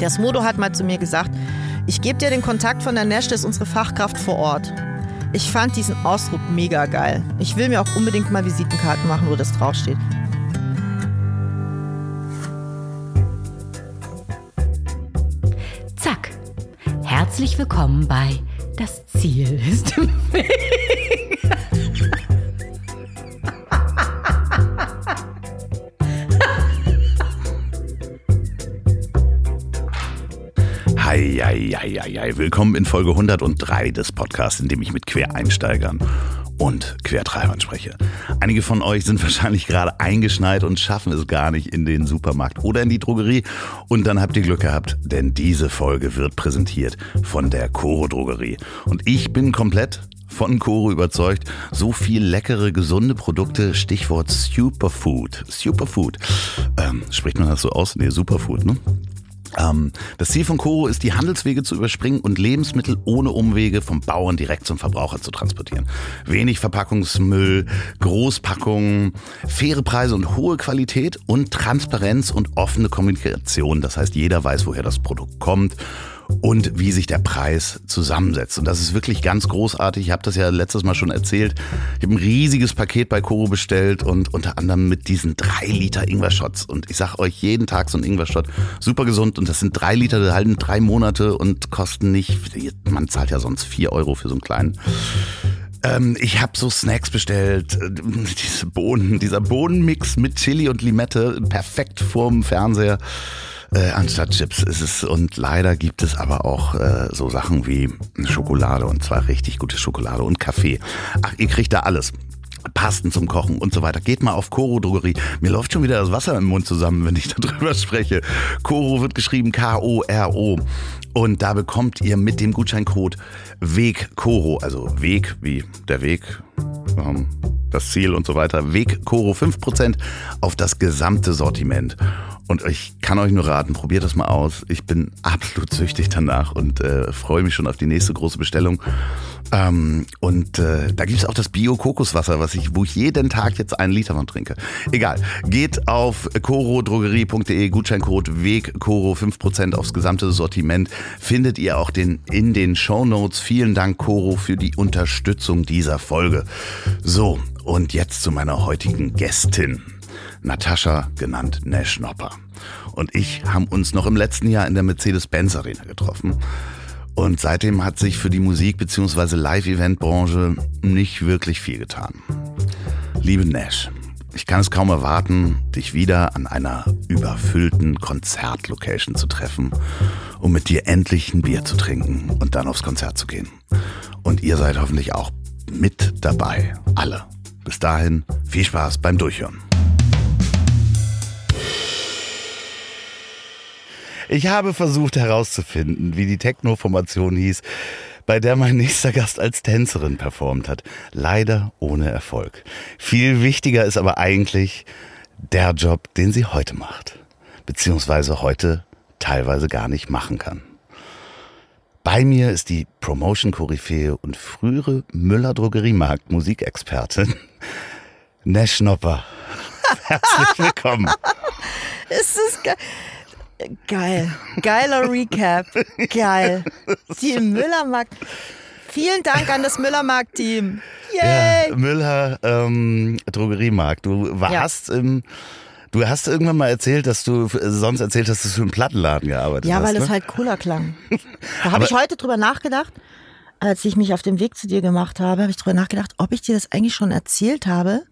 Der Smodo hat mal zu mir gesagt, ich gebe dir den Kontakt von der Nash, das ist unsere Fachkraft vor Ort. Ich fand diesen Ausdruck mega geil. Ich will mir auch unbedingt mal Visitenkarten machen, wo das draufsteht. Zack. Herzlich willkommen bei Das Ziel ist im Weg. Hei. Willkommen in Folge 103 des Podcasts, in dem ich mit Quereinsteigern und Quertreibern spreche. Einige von euch sind wahrscheinlich gerade eingeschneit und schaffen es gar nicht in den Supermarkt oder in die Drogerie. Und dann habt ihr Glück gehabt, denn diese Folge wird präsentiert von der Coro Drogerie. Und ich bin komplett von Coro überzeugt. So viel leckere, gesunde Produkte. Stichwort Superfood. Superfood. Ähm, spricht man das so aus? Nee, Superfood, ne? Ähm, das Ziel von Coro ist, die Handelswege zu überspringen und Lebensmittel ohne Umwege vom Bauern direkt zum Verbraucher zu transportieren. Wenig Verpackungsmüll, Großpackungen, faire Preise und hohe Qualität und Transparenz und offene Kommunikation. Das heißt, jeder weiß, woher das Produkt kommt und wie sich der Preis zusammensetzt. Und das ist wirklich ganz großartig. Ich habe das ja letztes Mal schon erzählt. Ich habe ein riesiges Paket bei Koro bestellt und unter anderem mit diesen drei Liter Ingwer-Shots. Und ich sage euch jeden Tag so ein Ingwer-Shot. Super gesund und das sind drei Liter, die halten drei Monate und kosten nicht, man zahlt ja sonst vier Euro für so einen kleinen. Ähm, ich habe so Snacks bestellt, äh, diese Bohnen, dieser Bohnenmix mit Chili und Limette, perfekt vorm Fernseher äh, anstatt Chips ist es. Und leider gibt es aber auch äh, so Sachen wie Schokolade und zwar richtig gute Schokolade und Kaffee. Ach, ihr kriegt da alles. Pasten zum Kochen und so weiter. Geht mal auf Koro Drogerie. Mir läuft schon wieder das Wasser im Mund zusammen, wenn ich darüber spreche. Koro wird geschrieben K-O-R-O. Und da bekommt ihr mit dem Gutscheincode Weg Koro, also Weg wie der Weg, ähm, das Ziel und so weiter, Weg Koro 5% auf das gesamte Sortiment. Und ich kann euch nur raten, probiert das mal aus. Ich bin absolut süchtig danach und äh, freue mich schon auf die nächste große Bestellung. Ähm, und äh, da gibt es auch das Bio-Kokoswasser, was ich, wo ich jeden Tag jetzt einen Liter von trinke. Egal. Geht auf corodrogerie.de, Gutscheincode Weg Coro 5% aufs gesamte Sortiment. Findet ihr auch den in den Show Notes. Vielen Dank, Coro, für die Unterstützung dieser Folge. So, und jetzt zu meiner heutigen Gästin. Natascha, genannt Nash Nopper. Und ich haben uns noch im letzten Jahr in der Mercedes-Benz Arena getroffen. Und seitdem hat sich für die Musik- bzw. Live-Event-Branche nicht wirklich viel getan. Liebe Nash, ich kann es kaum erwarten, dich wieder an einer überfüllten Konzertlocation zu treffen, um mit dir endlich ein Bier zu trinken und dann aufs Konzert zu gehen. Und ihr seid hoffentlich auch mit dabei, alle. Bis dahin, viel Spaß beim Durchhören. Ich habe versucht herauszufinden, wie die Techno-Formation hieß, bei der mein nächster Gast als Tänzerin performt hat. Leider ohne Erfolg. Viel wichtiger ist aber eigentlich der Job, den sie heute macht. Beziehungsweise heute teilweise gar nicht machen kann. Bei mir ist die Promotion-Koryphäe und frühere Müller-Drogeriemarkt Musikexpertin Nash Schnopper. Herzlich willkommen. Ist das geil? Geil. Geiler Recap. Geil. Im Müllermarkt. Vielen Dank an das Müllermarkt-Team. Yay! Ja, Müller ähm, Drogeriemarkt. Du warst ja. im Du hast irgendwann mal erzählt, dass du sonst erzählt hast, dass du im Plattenladen gearbeitet ja, hast. Ja, weil ne? es halt cooler klang. Da habe ich heute drüber nachgedacht, als ich mich auf den Weg zu dir gemacht habe, habe ich drüber nachgedacht, ob ich dir das eigentlich schon erzählt habe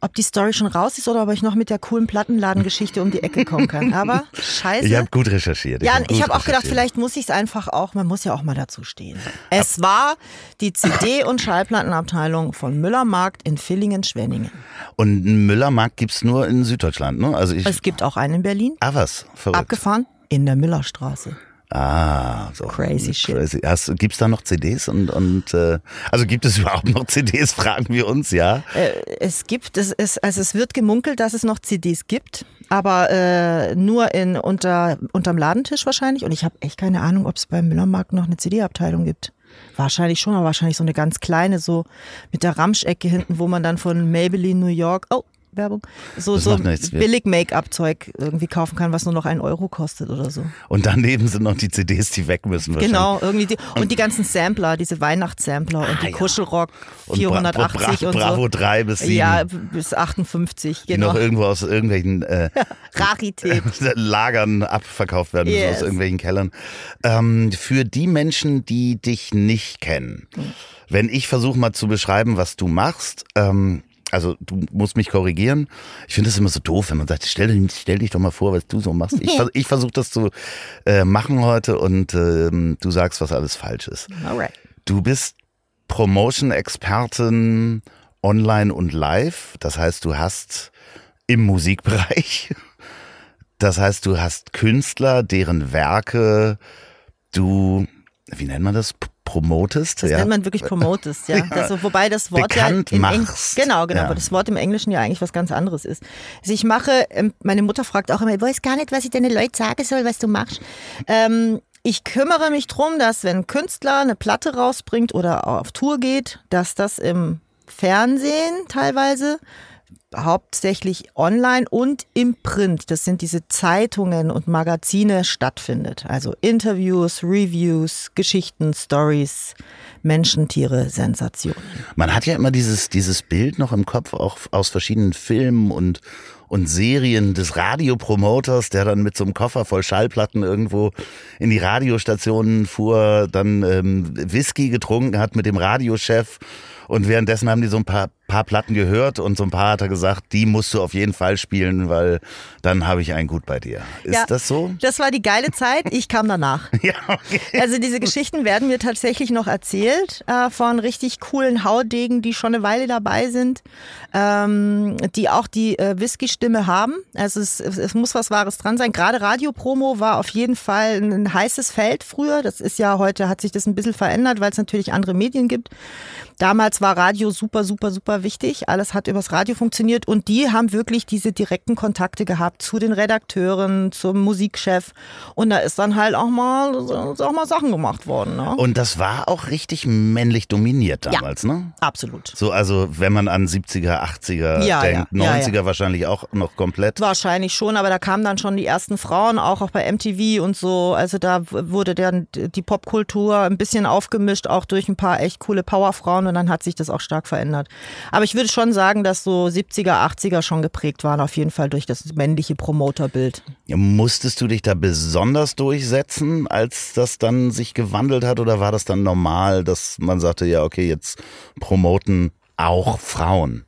ob die Story schon raus ist oder ob ich noch mit der coolen Plattenladengeschichte um die Ecke kommen kann. Aber scheiße. Ich habe gut recherchiert. Ich ja, hab ich habe auch gedacht, vielleicht muss ich es einfach auch, man muss ja auch mal dazu stehen. Es war die CD- und Schallplattenabteilung von Müllermarkt in Villingen-Schwenningen. Und Müllermarkt gibt's nur in Süddeutschland, ne? Also ich, es gibt auch einen in Berlin. Ah, was? Verrückt. Abgefahren in der Müllerstraße. Ah, so. Crazy shit. Crazy. Hast, gibt's da noch CDs und, und äh, also gibt es überhaupt noch CDs, fragen wir uns, ja? Äh, es gibt, es ist, also es wird gemunkelt, dass es noch CDs gibt, aber äh, nur in unter unterm Ladentisch wahrscheinlich. Und ich habe echt keine Ahnung, ob es beim Müllermarkt noch eine CD-Abteilung gibt. Wahrscheinlich schon, aber wahrscheinlich so eine ganz kleine, so mit der Ramschecke hinten, wo man dann von Maybelline New York, oh, Werbung, so, Das so billig Make-up-Zeug irgendwie kaufen kann, was nur noch einen Euro kostet oder so. Und daneben sind noch die CDs, die weg müssen. Genau, irgendwie die, und die ganzen Sampler, diese Weihnachtssampler und Ah, die ja. Kuschelrock Und 480 Bra Bra und Bravo so. 3 bis 7. Ja, bis 58, die genau. noch irgendwo aus irgendwelchen äh. Lagern abverkauft werden müssen, Yes. aus irgendwelchen Kellern. Ähm, für die Menschen, die dich nicht kennen, wenn ich versuche mal zu beschreiben, was du machst, ähm, also du musst mich korrigieren. Ich finde das immer so doof, wenn man sagt, stell, dich- stell dich doch mal vor, was du so machst. Ich, ich versuche das zu äh, machen heute und ähm, du sagst, was alles falsch ist. Alright. Du bist Promotion-Expertin online und live. Das heißt, du hast im Musikbereich, das heißt, du hast Künstler, deren Werke du, wie nennt man das, promotest? Das nennt man wirklich promotest, ja. Das, wobei das Wort Bekannt ja machst. genau, genau, Ja. aber das Wort im Englischen ja eigentlich was ganz anderes ist. Also ich mache, ähm, meine Mutter fragt auch immer, ich weiß gar nicht, was ich deinen Leuten sagen soll, was du machst. Ähm, ich kümmere mich drum, dass wenn ein Künstler eine Platte rausbringt oder auf Tour geht, dass das im Fernsehen teilweise hauptsächlich online und im Print, das sind diese Zeitungen und Magazine, stattfindet. Also Interviews, Reviews, Geschichten, Stories, Menschen, Tiere, Sensationen. Man hat ja immer dieses, dieses Bild noch im Kopf, auch aus verschiedenen Filmen und, und Serien des Radiopromoters, der dann mit so einem Koffer voll Schallplatten irgendwo in die Radiostationen fuhr, dann ähm, Whisky getrunken hat mit dem Radiochef. Und währenddessen haben die so ein paar, paar Platten gehört und so ein paar hat er gesagt, die musst du auf jeden Fall spielen, weil dann habe ich einen gut bei dir. Ist Ja. das so? Das war die geile Zeit, ich kam danach. Ja, okay. Also diese Geschichten werden mir tatsächlich noch erzählt äh, von richtig coolen Haudegen, die schon eine Weile dabei sind, ähm, die auch die äh, Whisky-Stimme haben. Also es, es, es muss was Wahres dran sein. Gerade Radiopromo war auf jeden Fall ein, ein heißes Feld früher. Das ist ja heute, hat sich das ein bisschen verändert, weil es natürlich andere Medien gibt. Damals war Radio super, super, super wichtig. Alles hat übers Radio funktioniert und die haben wirklich diese direkten Kontakte gehabt zu den Redakteuren, zum Musikchef. Und da ist dann halt auch mal, auch mal Sachen gemacht worden. Ne? Und das war auch richtig männlich dominiert damals, ne? Absolut. So, also wenn man an 70er, 80er Ja, denkt, ja, ja, 90er wahrscheinlich auch noch komplett. Wahrscheinlich schon, aber da kamen dann schon die ersten Frauen, auch, auch bei MTV und so. Also da wurde dann die Popkultur ein bisschen aufgemischt, auch durch ein paar echt coole Powerfrauen und dann hat sich das auch stark verändert. Aber ich würde schon sagen, dass so 70er, 80er schon geprägt waren, auf jeden Fall durch das männliche Promoterbild. Musstest du dich da besonders durchsetzen, als das dann sich gewandelt hat oder war das dann normal, dass man sagte, ja, okay, jetzt promoten auch Frauen?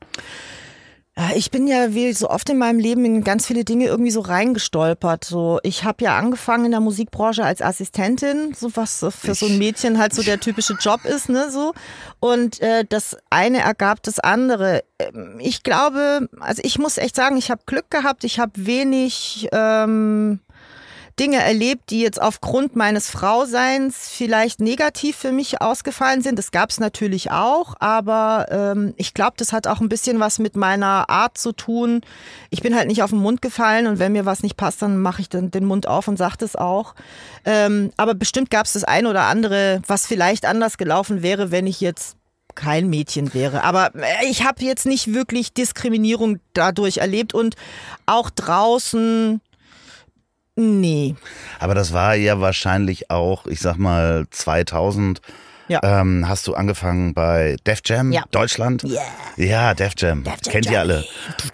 Ja, Ich bin ja wie so oft in meinem Leben in ganz viele Dinge irgendwie so reingestolpert. So, ich habe ja angefangen in der Musikbranche als Assistentin, so was für so ein Mädchen halt so der typische Job ist, ne, so. Und äh, das eine ergab das andere. Ähm, Ich glaube, also ich muss echt sagen, ich habe Glück gehabt. Ich habe wenig ähm, Dinge erlebt, die jetzt aufgrund meines Frauseins vielleicht negativ für mich ausgefallen sind. Das gab es natürlich auch, aber ähm, ich glaube, das hat auch ein bisschen was mit meiner Art zu tun. Ich bin halt nicht auf den Mund gefallen und wenn mir was nicht passt, dann mache ich dann den Mund auf und sage das auch. Ähm, aber bestimmt gab es das eine oder andere, was vielleicht anders gelaufen wäre, wenn ich jetzt kein Mädchen wäre. Aber äh, ich habe jetzt nicht wirklich Diskriminierung dadurch erlebt und auch draußen. Nee. Aber das war ja wahrscheinlich auch, ich sag mal, 2000. Ja. Ähm, hast du angefangen bei Def Jam Ja. Deutschland? Yeah. Ja, Def Jam. Def Jam Kennt ihr alle.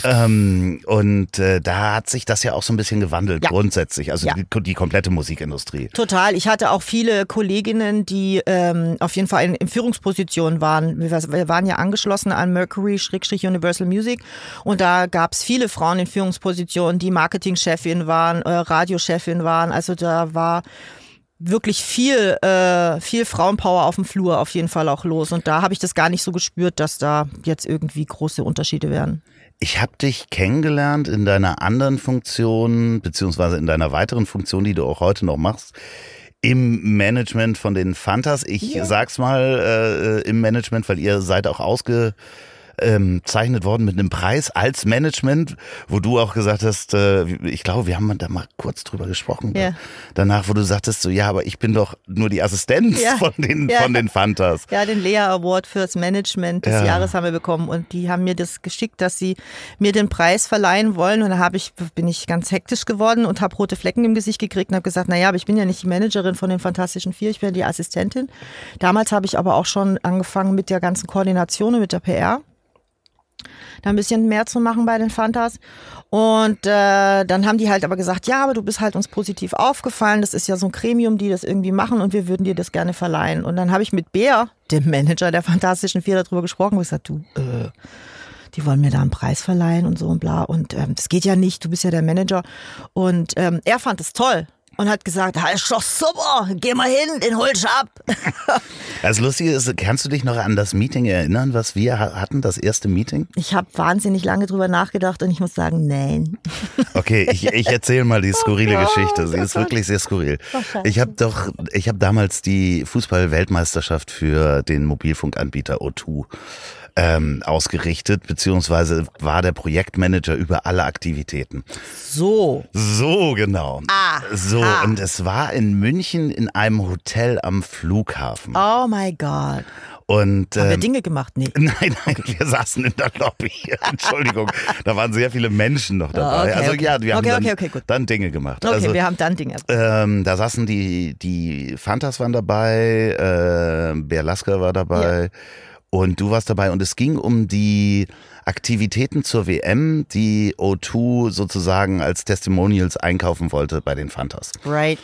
Ähm, und äh, da hat sich das ja auch so ein bisschen gewandelt, Ja. grundsätzlich. Also die, die komplette Musikindustrie. Total. Ich hatte auch viele Kolleginnen, die ähm, auf jeden Fall in, in Führungspositionen waren. Wir, wir waren ja angeschlossen an Mercury-Universal Music und da gab es viele Frauen in Führungspositionen, die Marketingchefin waren, äh, Radiochefin waren. Also da war wirklich viel, äh, viel Frauenpower auf dem Flur auf jeden Fall auch los. Und da habe ich das gar nicht so gespürt, dass da jetzt irgendwie große Unterschiede wären. Ich habe dich kennengelernt in deiner anderen Funktion, beziehungsweise in deiner weiteren Funktion, die du auch heute noch machst, im Management von den Fantas. Ich sag's mal äh, im Management, weil ihr seid auch ausge, ausgezeichnet worden mit einem Preis als Management, wo du auch gesagt hast, äh, ich glaube, wir haben da mal kurz drüber gesprochen. Ja. Danach, wo du sagtest, so ja, aber ich bin doch nur die Assistenz Ja. von den Ja. von den Fantas. Ja, den Lea Award fürs Management des Ja. Jahres haben wir bekommen und die haben mir das geschickt, dass sie mir den Preis verleihen wollen und da habe ich bin ich ganz hektisch geworden und habe rote Flecken im Gesicht gekriegt und habe gesagt, naja, aber ich bin ja nicht die Managerin von den Fantastischen Vier, ich bin ja die Assistentin. Damals habe ich aber auch schon angefangen mit der ganzen Koordination und mit der PR da ein bisschen mehr zu machen bei den Fantas. Und äh, dann haben die halt aber gesagt, ja, aber du bist halt uns positiv aufgefallen. Das ist ja so ein Gremium, die das irgendwie machen und wir würden dir das gerne verleihen. Und dann habe ich mit Bär, dem Manager der Fantastischen Vier, darüber gesprochen und gesagt, du, äh, die wollen mir da einen Preis verleihen und so und bla. Und ähm, das geht ja nicht, du bist ja der Manager. Und ähm, er fand es toll und hat gesagt, das ist doch super, geh mal hin, den hol ich ab. Das Lustige ist, kannst du dich noch an das Meeting erinnern, was wir ha- hatten, das erste Meeting? Ich habe wahnsinnig lange drüber nachgedacht und ich muss sagen, nein. Okay, ich, ich erzähle mal die skurrile Oh Geschichte. Sie oh ist wirklich sehr skurril. Oh. Ich habe doch, ich habe damals die Fußball-Weltmeisterschaft für den Mobilfunkanbieter O2 ähm, ausgerichtet, beziehungsweise war der Projektmanager über alle Aktivitäten. So. So genau. Aha. So, und es war in München in einem Hotel am Flughafen. Oh my God. Und Haben wir ähm, Dinge gemacht? Nee. Nein, nein, wir saßen in der Lobby. Entschuldigung, da waren sehr viele Menschen noch dabei. Ah, okay, also okay. ja, wir haben Okay, dann, okay, okay, gut. dann Dinge gemacht. Okay, also, wir haben dann Dinge. ähm, da saßen die, die Fantas waren dabei, äh, Berlaska war dabei und du warst dabei und es ging um die Aktivitäten zur WM, die O2 sozusagen als Testimonials einkaufen wollte bei den Fantas. Right.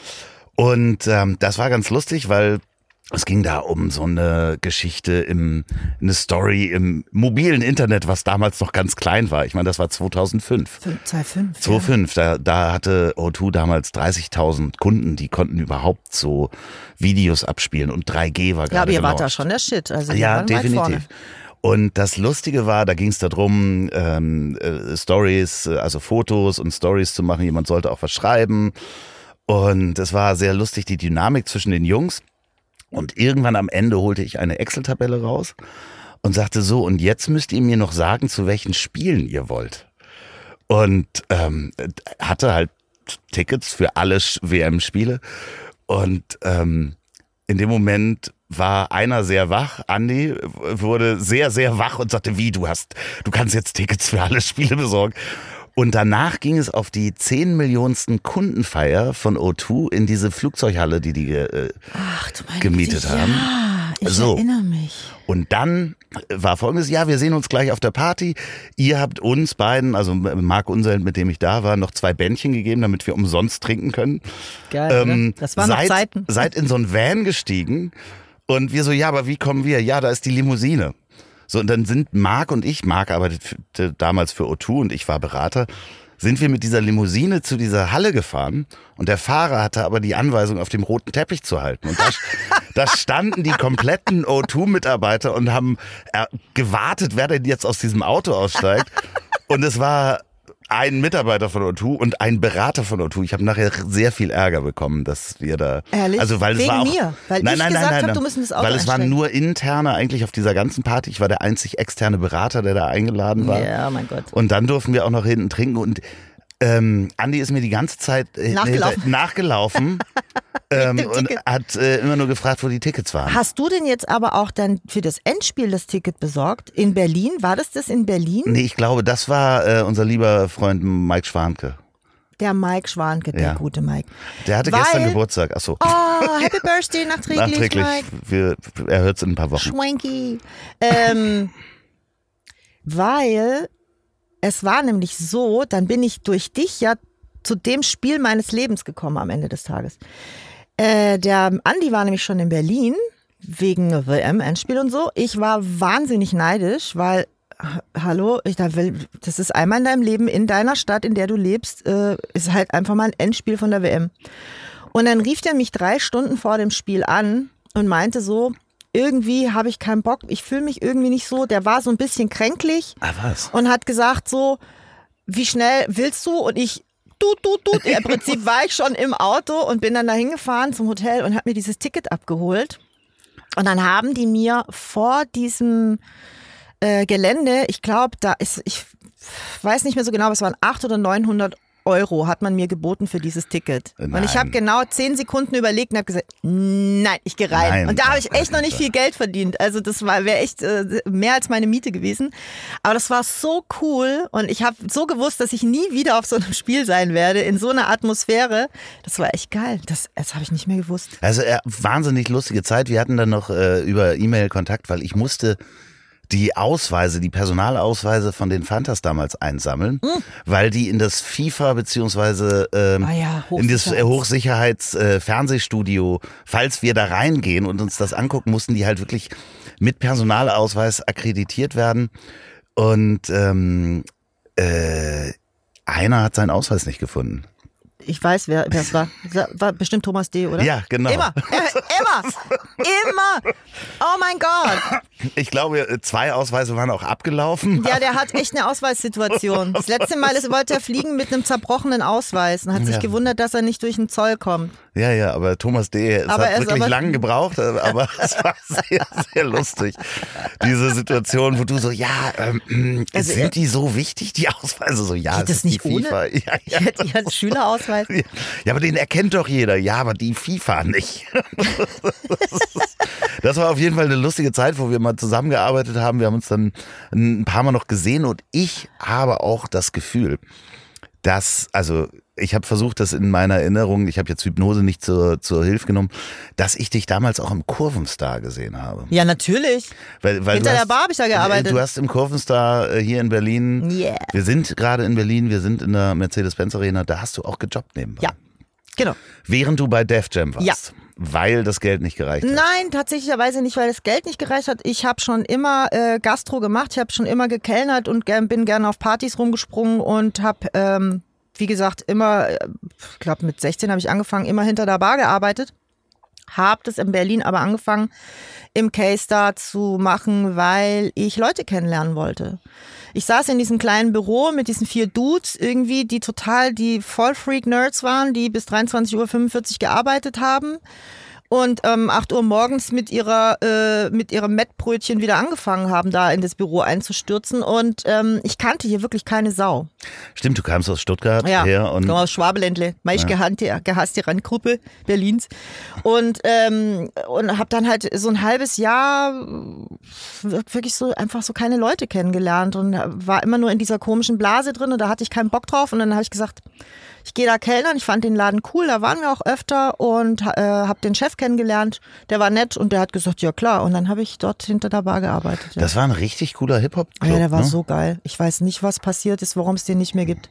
Und ähm, das war ganz lustig, weil es ging da um so eine Geschichte im, eine Story im mobilen Internet, was damals noch ganz klein war. Ich meine, das war 2005. 2,5. 2005, da, da hatte O2 damals 30.000 Kunden, die konnten überhaupt so Videos abspielen und 3G war gerade Ja, aber ihr wart da schon der Shit. Also Ja, definitiv. Und das Lustige war, da ging es darum, ähm, äh, Stories, äh, also Fotos und Stories zu machen. Jemand sollte auch was schreiben. Und es war sehr lustig, die Dynamik zwischen den Jungs. Und irgendwann am Ende holte ich eine Excel-Tabelle raus und sagte so, und jetzt müsst ihr mir noch sagen, zu welchen Spielen ihr wollt. Und ähm, hatte halt Tickets für alle WM-Spiele. Und ähm, in dem Moment war einer sehr wach, Andi wurde sehr, sehr wach und sagte, wie, du hast, du kannst jetzt Tickets für alle Spiele besorgen. Und danach ging es auf die 10 Millionsten Kundenfeier von O2 in diese Flugzeughalle, die die äh, Ach, gemietet Güte, haben. Ja, ich So. erinnere mich. Und dann war folgendes, ja, wir sehen uns gleich auf der Party. Ihr habt uns beiden, also Marc Unseld, mit dem ich da war, noch zwei Bändchen gegeben, damit wir umsonst trinken können. Geil, Ähm, ne? Das waren noch seid, Zeiten. Seid in so ein Van gestiegen und wir so, ja, aber wie kommen wir? Ja, da ist die Limousine. So, und dann sind Marc und ich, Marc arbeitet für, damals für O2 und ich war Berater, sind wir mit dieser Limousine zu dieser Halle gefahren und der Fahrer hatte aber die Anweisung, auf dem roten Teppich zu halten. Und da, da standen die kompletten O2-Mitarbeiter und haben äh, gewartet, wer denn jetzt aus diesem Auto aussteigt. Und es war ein Mitarbeiter von O2 und ein Berater von O2. Ich habe nachher sehr viel Ärger bekommen, dass wir da. Ehrlich? Also weil es Wegen war auch, mir? Weil ich gesagt hab, du musst in das Auto Weil es waren nur interne eigentlich auf dieser ganzen Party. Ich war der einzig externe Berater, der da eingeladen war. Ja, mein Gott. Und dann durften wir auch noch hinten trinken und ähm, Andi ist mir die ganze Zeit äh, Nachgelaufen. nachgelaufen ähm, und hat äh, immer nur gefragt, wo die Tickets waren. Hast du denn jetzt aber auch dann für das Endspiel das Ticket besorgt? In Berlin? War das das in Berlin? Nee, ich glaube, das war äh, unser lieber Freund Mike Schwanke. Der Mike Schwanke, der Ja. gute Mike. Der hatte Weil- gestern Geburtstag. Achso. Oh, Happy Birthday nachträglich, Nachträglich. Mike. Wir, er hört es in ein paar Wochen. Schwanky. Ähm, weil es war nämlich so, dann bin ich durch dich ja zu dem Spiel meines Lebens gekommen am Ende des Tages. Äh, der Andi war nämlich schon in Berlin wegen WM-Endspiel und so. Ich war wahnsinnig neidisch, weil ha- Hallo, ich da will, das ist einmal in deinem Leben, in deiner Stadt, in der du lebst, äh, ist halt einfach mal ein Endspiel von der WM. Und dann rief der mich drei Stunden vor dem Spiel an und meinte so, irgendwie habe ich keinen Bock, ich fühle mich irgendwie nicht so. Der war so ein bisschen kränklich Ah, was? und hat gesagt so, wie schnell willst du? Und ich, tut, tut, tut. Im Prinzip war ich schon im Auto und bin dann da hingefahren zum Hotel und habe mir dieses Ticket abgeholt. Und dann haben die mir vor diesem äh, Gelände. Ich glaube, da ist, ich weiß nicht mehr so genau, aber es waren 800 oder 900 Euro hat man mir geboten für dieses Ticket. Und ich habe Nein. genau zehn Sekunden überlegt und habe gesagt, nein, ich gehe rein. Nein, und da habe ich echt noch nicht nicht viel Geld verdient. Also das war wäre echt äh, mehr als meine Miete gewesen. Aber das war so cool und ich habe so gewusst, dass ich nie wieder auf so einem Spiel sein werde in so einer Atmosphäre. Das war echt geil. Das, das habe ich nicht mehr gewusst. Also äh, wahnsinnig lustige Zeit. Wir hatten dann noch äh, über E-Mail Kontakt, weil ich musste die Ausweise, die Personalausweise von den Fantas damals einsammeln, weil die in das FIFA beziehungsweise ähm, Hm. Ah ja, in das Hochsicherheits- Hochsicherheits äh, Fernsehstudio, falls wir da reingehen und uns das angucken, mussten die halt wirklich mit Personalausweis akkreditiert werden. Und ähm, äh, einer hat seinen Ausweis nicht gefunden. Ich weiß, wer wer es war. War bestimmt Thomas D., oder? Ja, genau. Immer, äh, immer, immer. Oh mein Gott. Ich glaube, zwei Ausweise waren auch abgelaufen. Ja, der hat echt eine Ausweissituation. Das letzte Mal ist, wollte er fliegen mit einem zerbrochenen Ausweis und hat sich Ja. gewundert, dass er nicht durch den Zoll kommt. Ja, ja, aber Thomas D. Es Aber hat wirklich lang gebraucht, äh, aber es war sehr, sehr lustig. Diese Situation, wo du so, ja, ähm, Also, sind die so wichtig, die Ausweise? So, ja, Geht das ist die nicht ohne? FIFA. Ja, ja. Hätte ich hatte Schülerausweis. ja, aber den erkennt doch jeder. Ja, aber die FIFA nicht. Das war auf jeden Fall eine lustige Zeit, wo wir mal zusammengearbeitet haben. Wir haben uns dann ein paar Mal noch gesehen und ich habe auch das Gefühl, dass, also ich habe versucht, das in meiner Erinnerung, ich habe jetzt Hypnose nicht zur, zur Hilfe genommen, dass ich dich damals auch im Kurvenstar gesehen habe. Ja, natürlich. Weil, weil Hinter der hast, Bar hab ich da gearbeitet. Du hast im Kurvenstar äh, hier in Berlin, Yeah. wir sind gerade in Berlin, wir sind in der Mercedes-Benz Arena, da hast du auch gejobbt nebenbei. Ja, genau. Während du bei Def Jam warst. Ja. Weil das Geld nicht gereicht hat. Nein, tatsächlicherweise nicht, weil das Geld nicht gereicht hat. Ich habe schon immer äh, Gastro gemacht, ich habe schon immer gekellnert und bin gerne auf Partys rumgesprungen und habe, ähm, wie gesagt, immer, äh, ich glaube mit 16 habe ich angefangen, immer hinter der Bar gearbeitet. Hab das in Berlin aber angefangen im K-Star zu machen, weil ich Leute kennenlernen wollte. Ich saß in diesem kleinen Büro mit diesen vier Dudes irgendwie, die total die Vollfreak-Nerds waren, die bis 23.45 Uhr gearbeitet haben und ähm, 8 Uhr morgens mit ihrer äh, mit ihrem Mettbrötchen wieder angefangen haben, da in das Büro einzustürzen. Und ähm, ich kannte hier wirklich keine Sau. Stimmt, du kamst aus Stuttgart Ja, her und komm aus Schwabeländle, meist gehasste, gehasste Randgruppe Berlins. Und, ähm, und habe dann halt so ein halbes Jahr äh, wirklich so einfach so keine Leute kennengelernt und war immer nur in dieser komischen Blase drin und da hatte ich keinen Bock drauf. Und dann habe ich gesagt, ich gehe da kellnern. Ich fand den Laden cool, da waren wir auch öfter und äh, habe den Chef kennengelernt. Der war nett und der hat gesagt, ja klar. Und dann habe ich dort hinter der Bar gearbeitet. Ja. das war ein richtig cooler Hip-Hop-Club. ja, der war ne? so geil. Ich weiß nicht, was passiert ist, warum es den nicht mehr gibt.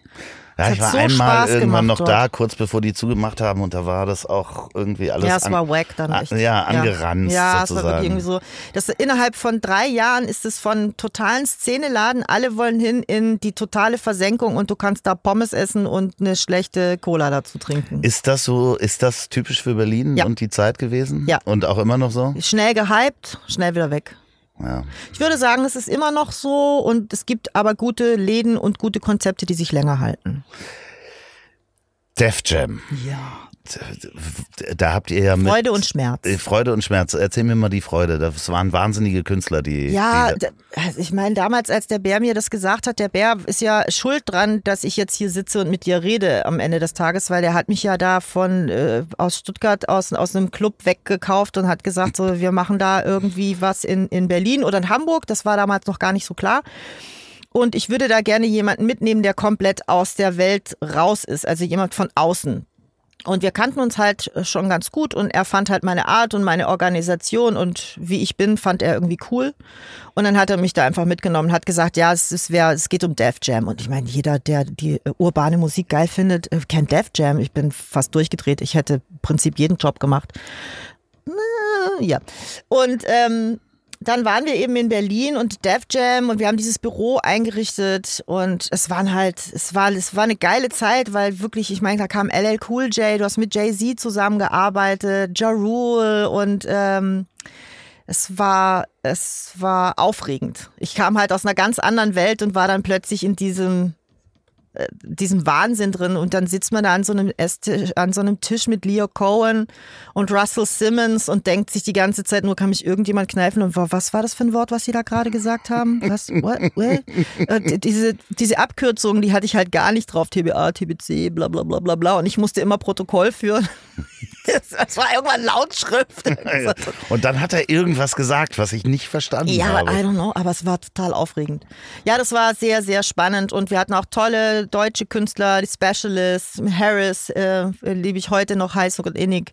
Ja, Es ich war so einmal Spaß irgendwann noch dort. da, kurz bevor die zugemacht haben und da war das auch irgendwie alles Ja, es an- war wack dann a- echt. Ja, angeranzt Ja, es sozusagen. war wirklich irgendwie so. Das, innerhalb von drei Jahren ist es von totalen Szeneladen. Alle wollen hin in die totale Versenkung und du kannst da Pommes essen und eine schlechte Cola dazu trinken. Ist das so, ist das typisch für Berlin Ja. und die Zeit gewesen? Ja. Und auch immer noch so? Schnell gehypt, schnell wieder weg. Ja. Ich würde sagen, es ist immer noch so und es gibt aber gute Läden und gute Konzepte, die sich länger halten. Def Jam. Ja. Da habt ihr ja mit Freude und Schmerz. Äh, Freude und Schmerz. Erzähl mir mal die Freude. Das waren wahnsinnige Künstler, die. Ja, die, also ich meine, damals, als der Bär mir das gesagt hat, der Bär ist ja schuld dran, dass ich jetzt hier sitze und mit dir rede am Ende des Tages, weil der hat mich ja da von äh, aus Stuttgart aus, aus einem Club weggekauft und hat gesagt, so wir machen da irgendwie was in, in Berlin oder in Hamburg. Das war damals noch gar nicht so klar. Und ich würde da gerne jemanden mitnehmen, der komplett aus der Welt raus ist, also jemand von außen. Und wir kannten uns halt schon ganz gut und er fand halt meine Art und meine Organisation und wie ich bin, fand er irgendwie cool. Und dann hat er mich da einfach mitgenommen, hat gesagt, ja, es, ist, wer, es geht um Def Jam. Und ich meine, jeder, der die äh, urbane Musik geil findet, äh, kennt Def Jam. Ich bin fast durchgedreht. Ich hätte im Prinzip jeden Job gemacht. Äh, Ja. Und ähm, dann waren wir eben in Berlin und Def Jam und wir haben dieses Büro eingerichtet und es waren halt, es war, es war eine geile Zeit, weil wirklich, ich meine, da kam LL Cool J, du hast mit Jay-Z zusammengearbeitet, Ja Rule und ähm, es war, es war aufregend. Ich kam halt aus einer ganz anderen Welt und war dann plötzlich in diesem diesem Wahnsinn drin und dann sitzt man da an so einem Esstisch, an so einem Tisch mit Leo Cohen und Russell Simmons und denkt sich die ganze Zeit nur, kann mich irgendjemand kneifen und was war das für ein Wort, was sie da gerade gesagt haben? Was? What? What? Äh, diese, diese Abkürzungen, die hatte ich halt gar nicht drauf, TBA, TBC, bla bla bla bla bla und ich musste immer Protokoll führen. Das war irgendwann Lautschrift. Und dann hat er irgendwas gesagt, was ich nicht verstanden ja, habe. Ja, I don't know, aber es war total aufregend. Ja, das war sehr, sehr spannend und wir hatten auch tolle deutsche Künstler, die Specialists, Harris, äh, liebe ich heute noch heiß und innig,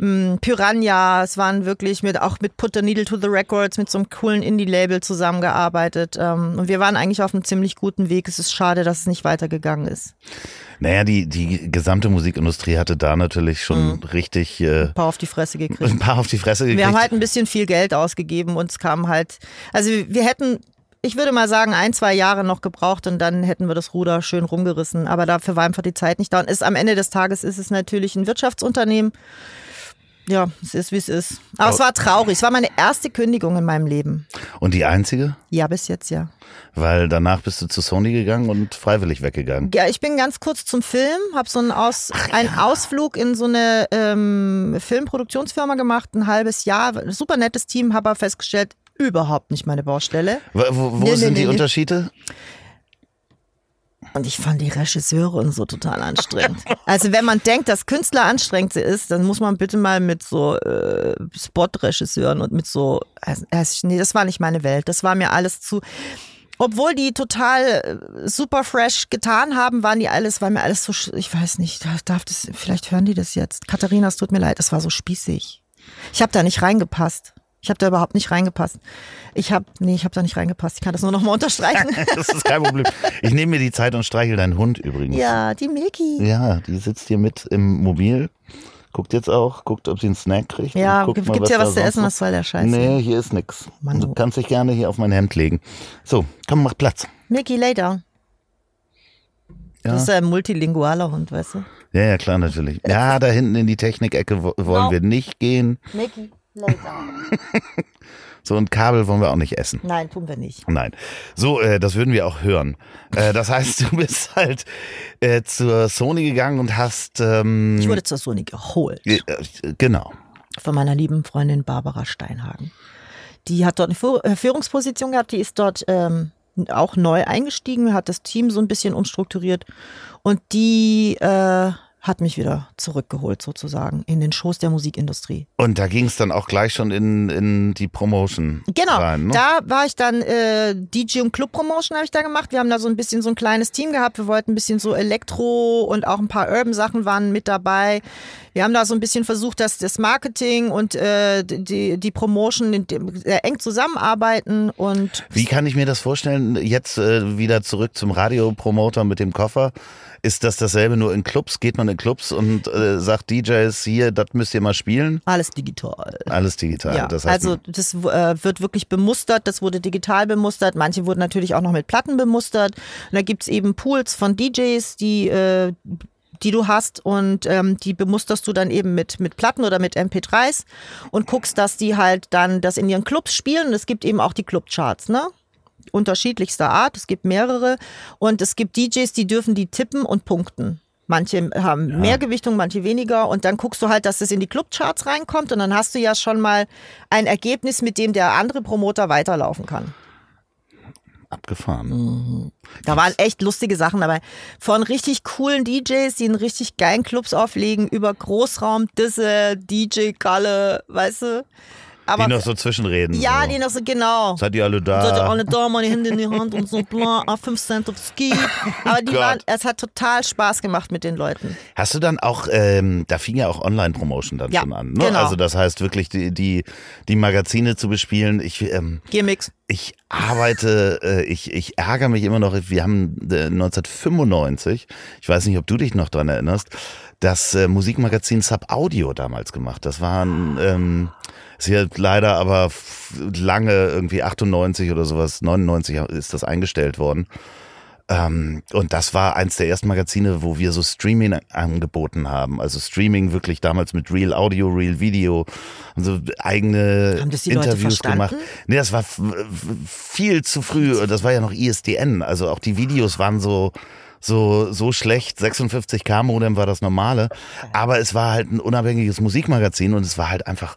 ähm, Piranha, es waren wirklich mit, auch mit Put the Needle to the Records, mit so einem coolen Indie-Label zusammengearbeitet ähm, und wir waren eigentlich auf einem ziemlich guten Weg. Es ist schade, dass es nicht weitergegangen ist. Naja, die, die gesamte Musikindustrie hatte da natürlich schon mhm. richtig. Äh, ein paar auf die Fresse gekriegt. Ein paar auf die Fresse gekriegt. Wir haben halt ein bisschen viel Geld ausgegeben und es kam halt. Also wir hätten ich würde mal sagen, ein, zwei Jahre noch gebraucht und dann hätten wir das Ruder schön rumgerissen. Aber dafür war einfach die Zeit nicht da. Und ist, am Ende des Tages ist es natürlich ein Wirtschaftsunternehmen. Ja, es ist, wie es ist. Aber oh. es war traurig. Es war meine erste Kündigung in meinem Leben. Und die einzige? Ja, bis jetzt ja. Weil danach bist du zu Sony gegangen und freiwillig weggegangen. Ja, ich bin ganz kurz zum Film, habe so einen, Aus, Ach, einen ja. Ausflug in so eine ähm, Filmproduktionsfirma gemacht, ein halbes Jahr. Super nettes Team, habe aber festgestellt, überhaupt nicht meine Baustelle. Wo, wo, nee, sind nee, die nee. Unterschiede? Und ich fand die Regisseure und so total anstrengend. Also wenn man denkt, dass Künstler anstrengend ist, dann muss man bitte mal mit so äh, Spot-Regisseuren und mit so, also, nee, das war nicht meine Welt. Das war mir alles zu. Obwohl die total äh, super fresh getan haben, waren die alles, war mir alles so, ich weiß nicht, darf das, vielleicht hören die das jetzt. Katharina, es tut mir leid, das war so spießig. Ich habe da nicht reingepasst. Ich habe da überhaupt nicht reingepasst. Ich habe, nee, ich habe da nicht reingepasst. Ich kann das nur noch mal unterstreichen. das ist kein Problem. Ich nehme mir die Zeit und streichel deinen Hund übrigens. Ja, die Milky. Ja, die sitzt hier mit im Mobil. Guckt jetzt auch, guckt, ob sie einen Snack kriegt. Ja, gibt es ja was zu essen, was soll der Scheiß? Nee, hier ist nix. Mann, du kannst dich gerne hier auf mein Hemd legen. So, komm, mach Platz. Milky, lay down. Ja. Das ist ein multilingualer Hund, weißt du? Ja, ja, klar, natürlich. Ja, da hinten in die Technikecke wollen no. wir nicht gehen. Mickey. So ein Kabel wollen wir auch nicht essen. Nein, tun wir nicht. Nein. So, äh, das würden wir auch hören. Äh, das heißt, du bist halt äh, zur Sony gegangen und hast. Ähm, ich wurde zur Sony geholt. Äh, genau. Von meiner lieben Freundin Barbara Steinhagen. Die hat dort eine äh, Führungsposition gehabt, die ist dort ähm, auch neu eingestiegen, hat das Team so ein bisschen umstrukturiert und die äh, hat mich wieder zurückgeholt sozusagen in den Schoß der Musikindustrie. Und da ging es dann auch gleich schon in, in die Promotion genau, rein. Genau, da war ich dann äh, DJ und Club Promotion habe ich da gemacht. Wir haben da so ein bisschen so ein kleines Team gehabt. Wir wollten ein bisschen so Elektro und auch ein paar Urban Sachen waren mit dabei. Wir haben da so ein bisschen versucht, dass das Marketing und äh, die, die Promotion sehr eng zusammenarbeiten und Wie kann ich mir das vorstellen? Jetzt äh, wieder zurück zum Radiopromoter mit dem Koffer. Ist das dasselbe nur in Clubs? Geht man in Clubs und äh, sagt DJs hier, das müsst ihr mal spielen? Alles digital. Alles digital. Ja, das heißt, also das äh, wird wirklich bemustert, das wurde digital bemustert. Manche wurden natürlich auch noch mit Platten bemustert. Und da gibt es eben Pools von DJs, die äh, die du hast und ähm, die bemusterst du dann eben mit, mit Platten oder mit MP3s und guckst, dass die halt dann das in ihren Clubs spielen und es gibt eben auch die Clubcharts, ne? Unterschiedlichster Art. Es gibt mehrere und es gibt DJs, die dürfen die tippen und punkten. Manche haben ja. mehr Gewichtung, manche weniger. Und dann guckst du halt, dass es in die Clubcharts reinkommt. Und dann hast du ja schon mal ein Ergebnis, mit dem der andere Promoter weiterlaufen kann. Abgefahren. Mhm. Da waren echt lustige Sachen dabei. Von richtig coolen DJs, die in richtig geilen Clubs auflegen, über Großraum, Disse, DJ Galle, weißt du? Aber, die noch so zwischenreden. Ja, so. die noch so, genau. Seid ihr alle da? Seid ihr alle da, meine Hände in die Hand und so, bla, 5 Cent auf Ski. Aber die waren, es hat total Spaß gemacht mit den Leuten. Hast du dann auch, ähm, da fing ja auch Online-Promotion dann ja, schon an, ne? Genau. Also das heißt wirklich die, die, die Magazine zu bespielen. Ich, ähm, Gimmicks. Ich arbeite, äh, ich, ich ärgere mich immer noch, wir haben äh, 1995, ich weiß nicht, ob du dich noch dran erinnerst, das äh, Musikmagazin Sub Audio damals gemacht. Das waren ähm, ist hier leider aber lange, irgendwie 98 oder sowas, 99 ist das eingestellt worden. Ähm, und das war eins der ersten Magazine, wo wir so Streaming angeboten haben. Also Streaming wirklich damals mit Real Audio, Real Video und so eigene Interviews gemacht. Nee, das war viel zu früh. Das war ja noch ISDN. Also auch die Videos waren so, So, so schlecht, 56k Modem war das normale. Aber es war halt ein unabhängiges Musikmagazin und es war halt einfach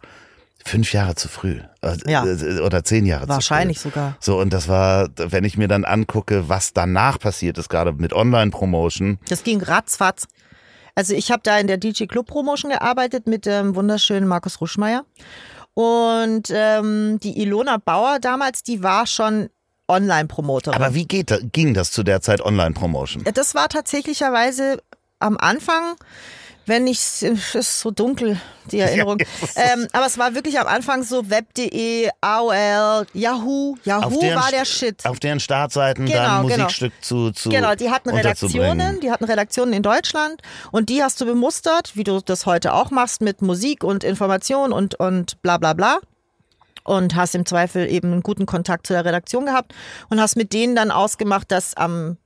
fünf Jahre zu früh. Äh, Ja. äh, Oder zehn Jahre Wahrscheinlich zu früh. sogar. So, und das war, wenn ich mir dann angucke, was danach passiert ist, gerade mit Online-Promotion. Das ging ratzfatz. Also ich habe da in der DJ Club Promotion gearbeitet mit dem wunderschönen Markus Ruschmeier. Und ähm, die Ilona Bauer damals, die war schon Online-Promoterin. Aber wie geht, ging das zu der Zeit Online-Promotion? Das war tatsächlicherweise am Anfang, wenn ich, es ist so dunkel, die Erinnerung. ähm, aber es war wirklich am Anfang so web.de, AOL, Yahoo. Yahoo deren war der Shit. Auf deren Startseiten Genau, dann genau. Musikstück zu, zu Genau, die hatten. Redaktionen, die hatten Redaktionen in Deutschland und die hast du bemustert, wie du das heute auch machst, mit Musik und Information und, und bla bla bla. Und hast im Zweifel eben einen guten Kontakt zu der Redaktion gehabt und hast mit denen dann ausgemacht, dass am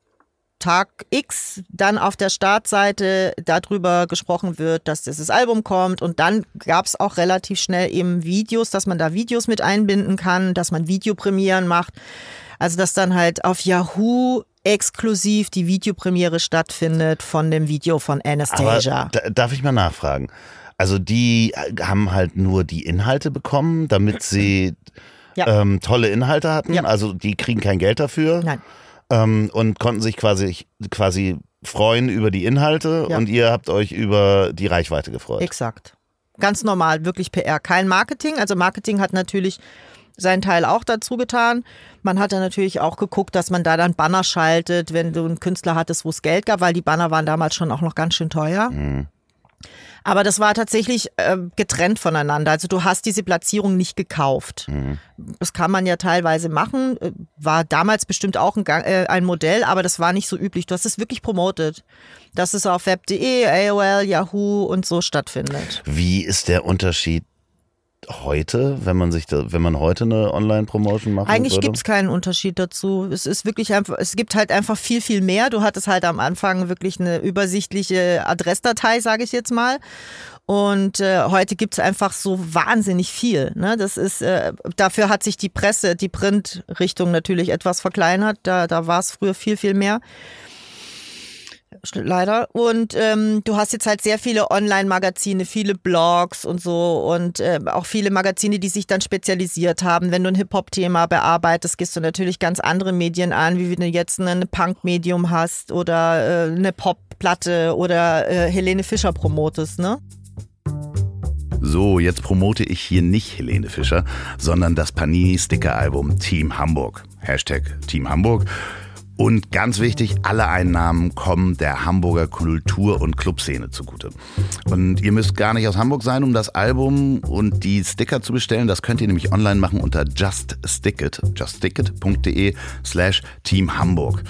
Tag X dann auf der Startseite darüber gesprochen wird, dass dieses Album kommt. Und dann gab es auch relativ schnell eben Videos, dass man da Videos mit einbinden kann, dass man Videopremieren macht. Also dass dann halt auf Yahoo exklusiv die Videopremiere stattfindet von dem Video von Aber Anastasia. da, darf ich mal nachfragen? Also die haben halt nur die Inhalte bekommen, damit sie Ja. ähm, tolle Inhalte hatten. Ja. Also die kriegen kein Geld dafür Nein. Ähm, und konnten sich quasi quasi freuen über die Inhalte Ja. und ihr habt euch über die Reichweite gefreut. Exakt. Ganz normal, wirklich PR, kein Marketing. Also Marketing hat natürlich seinen Teil auch dazu getan. Man hat dann natürlich auch geguckt, dass man da dann Banner schaltet, wenn du einen Künstler hattest, wo es Geld gab, weil die Banner waren damals schon auch noch ganz schön teuer. Aber das war tatsächlich äh, getrennt voneinander. Also du hast diese Platzierung nicht gekauft. Das kann man ja teilweise machen. Äh, War damals bestimmt auch ein, äh, ein Modell, aber das war nicht so üblich. Du hast es wirklich promotet, dass es auf web.de, AOL, Yahoo und so stattfindet. Wie ist der Unterschied heute, wenn man sich da, wenn man heute eine Online-Promotion machen Eigentlich gibt es keinen Unterschied dazu. Es ist wirklich einfach, es gibt halt einfach viel, viel mehr. Du hattest halt am Anfang wirklich eine übersichtliche Adressdatei, sage ich jetzt mal. Und äh, heute gibt es einfach so wahnsinnig viel. Ne? Das ist, äh, dafür hat sich die Presse, die Print-Richtung natürlich etwas verkleinert. Da, da war es früher viel, viel mehr. Leider. Und ähm, du hast jetzt halt sehr viele Online-Magazine, viele Blogs und so und äh, auch viele Magazine, die sich dann spezialisiert haben. Wenn du ein Hip-Hop-Thema bearbeitest, gehst du natürlich ganz andere Medien an, wie wenn du jetzt ein Punk-Medium hast oder äh, eine Pop-Platte oder äh, Helene Fischer promotest, ne? So, jetzt promote ich hier nicht Helene Fischer, sondern das Panini-Sticker-Album Team Hamburg. Hashtag Team Hamburg. Und ganz wichtig, alle Einnahmen kommen der Hamburger Kultur- und Clubszene zugute. Und ihr müsst gar nicht aus Hamburg sein, um das Album und die Sticker zu bestellen. Das könnt ihr nämlich online machen unter juststicket, juststicket.de slash Team Hamburg.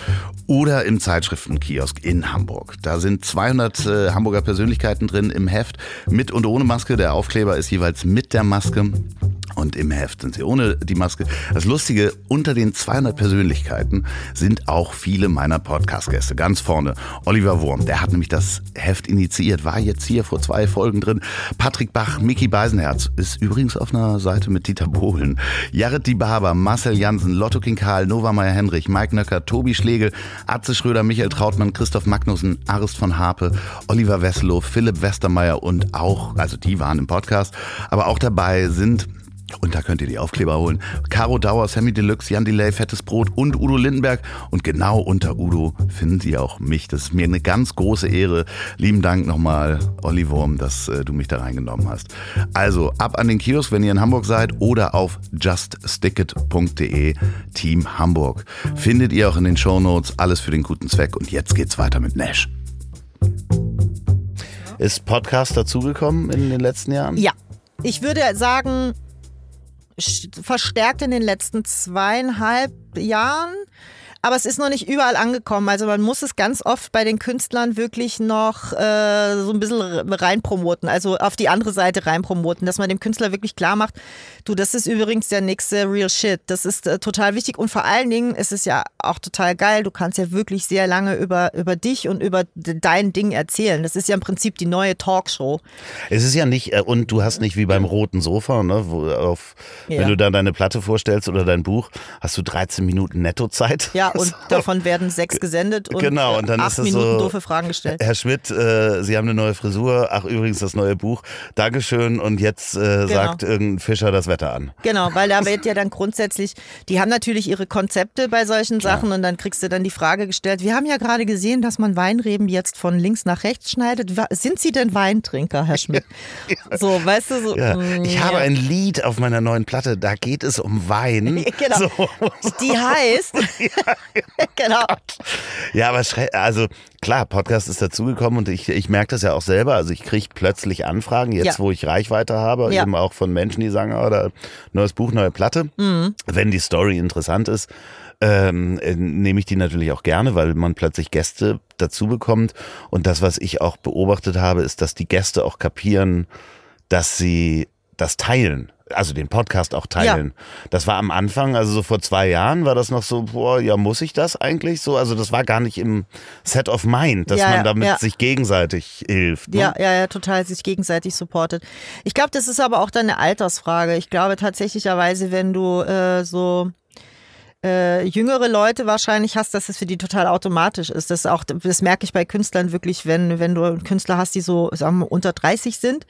Oder im Zeitschriftenkiosk in Hamburg. Da sind 200 äh, Hamburger Persönlichkeiten drin im Heft, mit und ohne Maske. Der Aufkleber ist jeweils mit der Maske. Und im Heft sind sie ohne die Maske. Das Lustige, unter den 200 Persönlichkeiten sind auch viele meiner Podcast-Gäste. Ganz vorne Oliver Wurm, der hat nämlich das Heft initiiert, war jetzt hier vor zwei Folgen drin. Patrick Bach, Mickey Beisenherz, ist übrigens auf einer Seite mit Dieter Bohlen. Jared Di Barber, Marcel Jansen, Lotto King Karl, Nova Meyer-Henrich, Mike Nöcker, Tobi Schlegel, Atze Schröder, Michael Trautmann, Christoph Magnussen, Arist von Harpe, Oliver Wesselow, Philipp Westermeier und auch, also die waren im Podcast, aber auch dabei sind und da könnt ihr die Aufkleber holen. Caro Dauer, Sammy Deluxe, Jan Delay, Fettes Brot und Udo Lindenberg. Und genau unter Udo finden Sie auch mich. Das ist mir eine ganz große Ehre. Lieben Dank nochmal, Olli Wurm, dass äh, du mich da reingenommen hast. Also ab an den Kiosk, wenn ihr in Hamburg seid oder auf juststicket.de Team Hamburg. Findet ihr auch in den Shownotes. Alles für den guten Zweck. Und jetzt geht's weiter mit Nash. Ist Podcast dazugekommen in den letzten Jahren? Ja, ich würde sagen, verstärkt in den letzten zweieinhalb Jahren. Aber es ist noch nicht überall angekommen. Also man muss es ganz oft bei den Künstlern wirklich noch äh, so ein bisschen reinpromoten, also auf die andere Seite reinpromoten, dass man dem Künstler wirklich klar macht, du, das ist übrigens der nächste Real Shit. Das ist äh, total wichtig und vor allen Dingen ist es ja auch total geil. Du kannst ja wirklich sehr lange über, über dich und über de- dein Ding erzählen. Das ist ja im Prinzip die neue Talkshow. Es ist ja nicht, äh, und du hast nicht wie beim roten Sofa, ne, wo auf, Ja. wenn du da deine Platte vorstellst oder dein Buch, hast du 13 Minuten Nettozeit. Ja, und davon werden sechs gesendet und Genau, und dann acht ist es Minuten so- doofe Fragen gestellt. Herr Schmidt, äh, Sie haben eine neue Frisur. Ach, übrigens das neue Buch. Dankeschön. Und jetzt äh, sagt irgendein Fischer das Wetter an. Genau, weil da wird ja dann grundsätzlich, die haben natürlich ihre Konzepte bei solchen Sachen und dann kriegst du dann die Frage gestellt, wir haben ja gerade gesehen, dass man Weinreben jetzt von links nach rechts schneidet. Sind Sie denn Weintrinker, Herr Schmidt? So, weißt du, so. Ja, mm, ich habe ja. ein Lied auf meiner neuen Platte, da geht es um Wein. Genau. So. Die heißt, genau. Ja, aber also klar, Podcast ist dazugekommen und ich, ich merke das ja auch selber. Also ich kriege plötzlich Anfragen, jetzt Ja. wo ich Reichweite habe, Ja. eben auch von Menschen, die sagen, oh, da, neues Buch, neue Platte. Mhm. Wenn die Story interessant ist, ähm, äh, nehme ich die natürlich auch gerne, weil man plötzlich Gäste dazu bekommt. Und das, was ich auch beobachtet habe, ist, dass die Gäste auch kapieren, dass sie das teilen. Also den Podcast auch teilen. Das war am Anfang, also so vor zwei Jahren, war das noch so, boah, ja, muss ich das eigentlich so? Also das war gar nicht im Set of Mind, dass Ja, man ja, damit ja. sich gegenseitig hilft. Ne? Ja, ja, ja, total sich gegenseitig supportet. Ich glaube, das ist aber auch dann eine Altersfrage. Ich glaube tatsächlicherweise, wenn du äh, so äh, jüngere Leute wahrscheinlich hast, dass es für die total automatisch ist. Das, auch, das merke ich bei Künstlern wirklich, wenn, wenn du Künstler hast, die so sagen wir, unter 30 sind.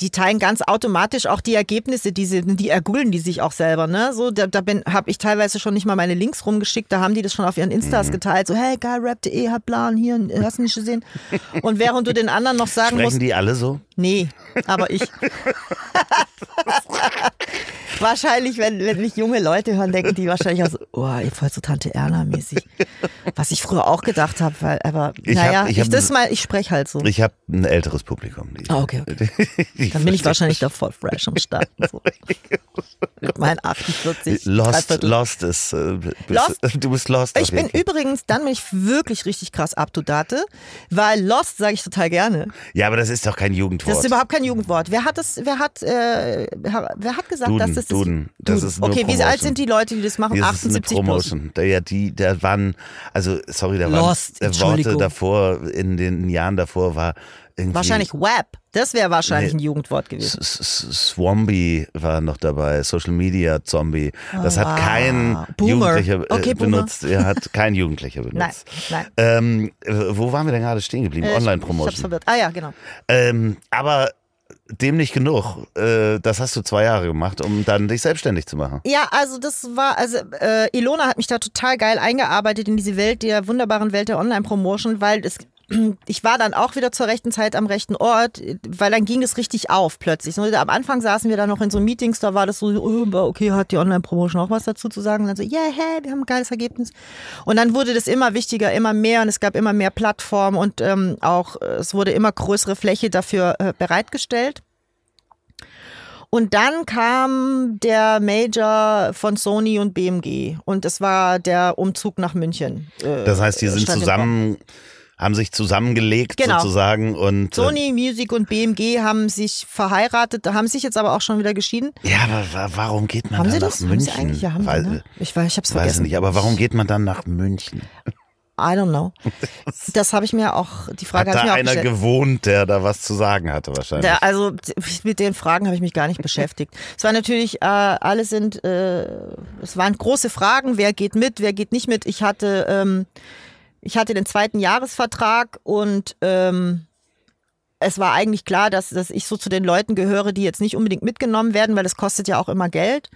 Die teilen ganz automatisch auch die Ergebnisse, die, sie, die ergoogeln die sich auch selber. Ne? So, da, da bin habe ich teilweise schon nicht mal meine Links rumgeschickt, da haben die das schon auf ihren Instas Mhm. geteilt. So, hey, geil, rap.de, hat Plan, hier, hast du nicht gesehen? Und während du den anderen noch sagen musst, Sprechen die alle so? Nee, aber ich. wahrscheinlich, wenn, wenn mich junge Leute hören, denken die wahrscheinlich auch so, oh, ihr voll so Tante Erna-mäßig. Was ich früher auch gedacht habe, weil, aber Ich hab- naja, ich ich, hab- das mal, ich spreche halt so. Ich habe ein älteres Publikum. Die, Ah, okay, okay. Dann bin ich wahrscheinlich da voll fresh am Start. So. Mit meinen 48. Lost, lost ist. Äh, Lost? Du bist lost. Ich bin übrigens, dann bin ich wirklich richtig krass up to date, weil Lost sage ich total gerne. Ja, aber das ist doch kein Jugendwort. Das ist überhaupt kein Jugendwort. Wer hat das, wer hat, äh, wer hat gesagt, Duden, dass das Duden. Das ist nur Okay, wie alt Promotion. sind die Leute, die das machen? Das ist eine 78 plus. Promotion. Da, ja, die, da waren, also sorry, da Lost, waren Worte davor, in den Jahren davor war irgendwie. Wahrscheinlich Web. Das wäre wahrscheinlich Nee. ein Jugendwort gewesen. S- war noch dabei, Social Media Zombie. Das hat wow. kein Boomer. Jugendlicher äh, Okay, benutzt. Er hat kein Jugendlicher Nein, benutzt. nein. Ähm, äh, wo waren wir denn gerade stehen geblieben? Äh, ich- Ich hab's Online-Promotion. verwirrt. Ah ja, genau. Ähm, aber dem nicht genug. Äh, das hast du zwei Jahre gemacht, um dann dich selbstständig zu machen. Ja, also das war, also äh, Ilona hat mich da total geil eingearbeitet in diese Welt der wunderbaren Welt der Online-Promotion, weil es ich war dann auch wieder zur rechten Zeit am rechten Ort, weil dann ging es richtig auf plötzlich. Am Anfang saßen wir dann noch in so Meetings, da war das so, oh, okay, hat die Online-Promotion auch was dazu zu sagen? Und dann so, yeah, hey, wir haben ein geiles Ergebnis. Und dann wurde das immer wichtiger, immer mehr und es gab immer mehr Plattformen und ähm, auch äh, es wurde immer größere Fläche dafür äh, bereitgestellt. Und dann kam der Major von Sony und BMG und es war der Umzug nach München. Äh, Das heißt, die sind stand im zusammen, haben sich zusammengelegt Genau. sozusagen und äh, Sony Music und BMG haben sich verheiratet, haben sich jetzt aber auch schon wieder geschieden. Ja, aber wa- warum geht man Haben dann sie nach das? Haben München? sie eigentlich? Ja, haben Weil, sie, ne? Ich weiß, ich hab's Weiß vergessen. nicht, aber warum geht man dann nach München? I don't know. Das habe ich mir auch, die Hat Frage da ich mir auch einer gestellt. gewohnt, der da was zu sagen hatte wahrscheinlich? Der, also mit den Fragen habe ich mich gar nicht beschäftigt. Es war natürlich, äh, alle sind, äh, es waren große Fragen, wer geht mit, wer geht nicht mit. Ich hatte, ähm, ich hatte den zweiten Jahresvertrag und ähm, es war eigentlich klar, dass, dass ich so zu den Leuten gehöre, die jetzt nicht unbedingt mitgenommen werden, weil das kostet ja auch immer Geld.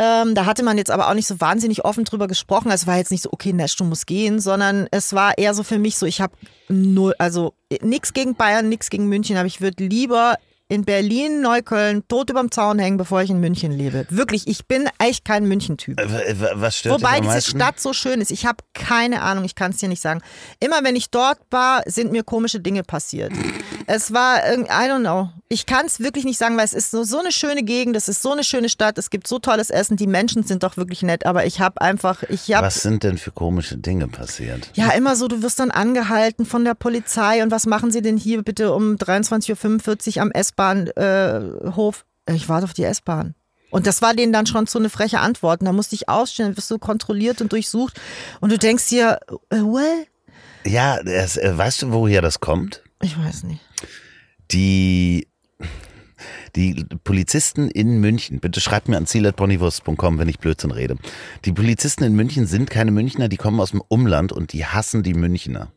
Ähm, da hatte man jetzt aber auch nicht so wahnsinnig offen drüber gesprochen. Also es war jetzt nicht so, okay, Nash, du musst gehen, sondern es war eher so für mich so, ich habe null, also nichts gegen Bayern, nichts gegen München, aber ich würde lieber in Berlin, Neukölln tot überm Zaun hängen, bevor ich in München lebe. Wirklich, ich bin echt kein München-Typ. Äh, Was stört Wobei diese? Stadt so schön ist. Ich habe keine Ahnung, ich kann es dir nicht sagen. Immer wenn ich dort war, sind mir komische Dinge passiert. es war, irgend- I don't know. Ich kann es wirklich nicht sagen, weil es ist so, so eine schöne Gegend, es ist so eine schöne Stadt, es gibt so tolles Essen, die Menschen sind doch wirklich nett, aber ich habe einfach, ich habe Was sind denn für komische Dinge passiert? ja, immer so, du wirst dann angehalten von der Polizei und was machen sie denn hier bitte um 23.45 Uhr am S-Bahnhof? ich warte auf die S-Bahn. Und das war denen dann schon so eine freche Antwort. Und da musste ich ausstellen, wirst du kontrolliert und durchsucht. Und du denkst dir, äh, well? Ja, das, äh, weißt du, woher das kommt? Ich weiß nicht. Die, Die Polizisten in München, bitte schreibt mir an ziel.bonnywurst.com, wenn ich Blödsinn rede. Die Polizisten in München sind keine Münchner, die kommen aus dem Umland und die hassen die Münchner.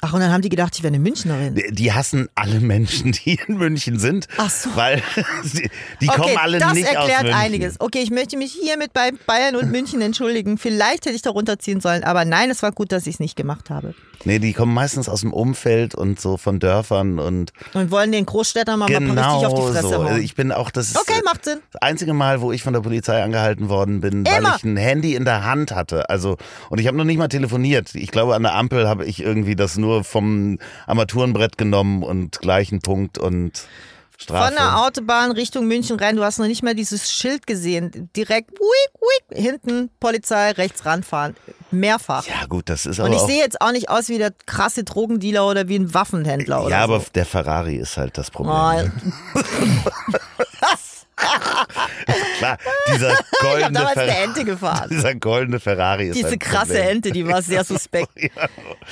Ach, und dann haben die gedacht, ich wäre eine Münchnerin. Die- Die hassen alle Menschen, die in München sind. Ach so. Weil die, die okay, kommen alle das nicht aus erklärt München. einiges. Okay, ich möchte mich hiermit bei Bayern und München entschuldigen. Vielleicht hätte ich darunter ziehen sollen, aber nein, es war gut, dass ich es nicht gemacht habe. Nee, die kommen meistens aus dem Umfeld und so von Dörfern und Und wollen den Großstädtern mal, genau mal richtig auf die Fresse so. hauen. Ich bin auch, das Okay, macht Sinn. das einzige Mal, wo ich von der Polizei angehalten worden bin, weil Immer. ich ein Handy in der Hand hatte. Also und ich habe noch nicht mal telefoniert. Ich glaube, an der Ampel habe ich irgendwie das nur vom Armaturenbrett genommen und gleichen Punkt und Strafe. Von der Autobahn Richtung München rein, du hast noch nicht mal dieses Schild gesehen. Direkt, wiek, wiek, hinten Polizei, rechts ranfahren. Mehrfach. ja gut, das ist Und aber ich auch sehe jetzt auch nicht aus wie der krasse Drogendealer oder wie ein Waffenhändler oder ja, so. aber der Ferrari ist halt das Problem. Oh, Klar, dieser ich habe goldene, damals eine Ente gefahren. dieser goldene Ferrari ist Diese krasse Problem. Ente, die war sehr suspekt.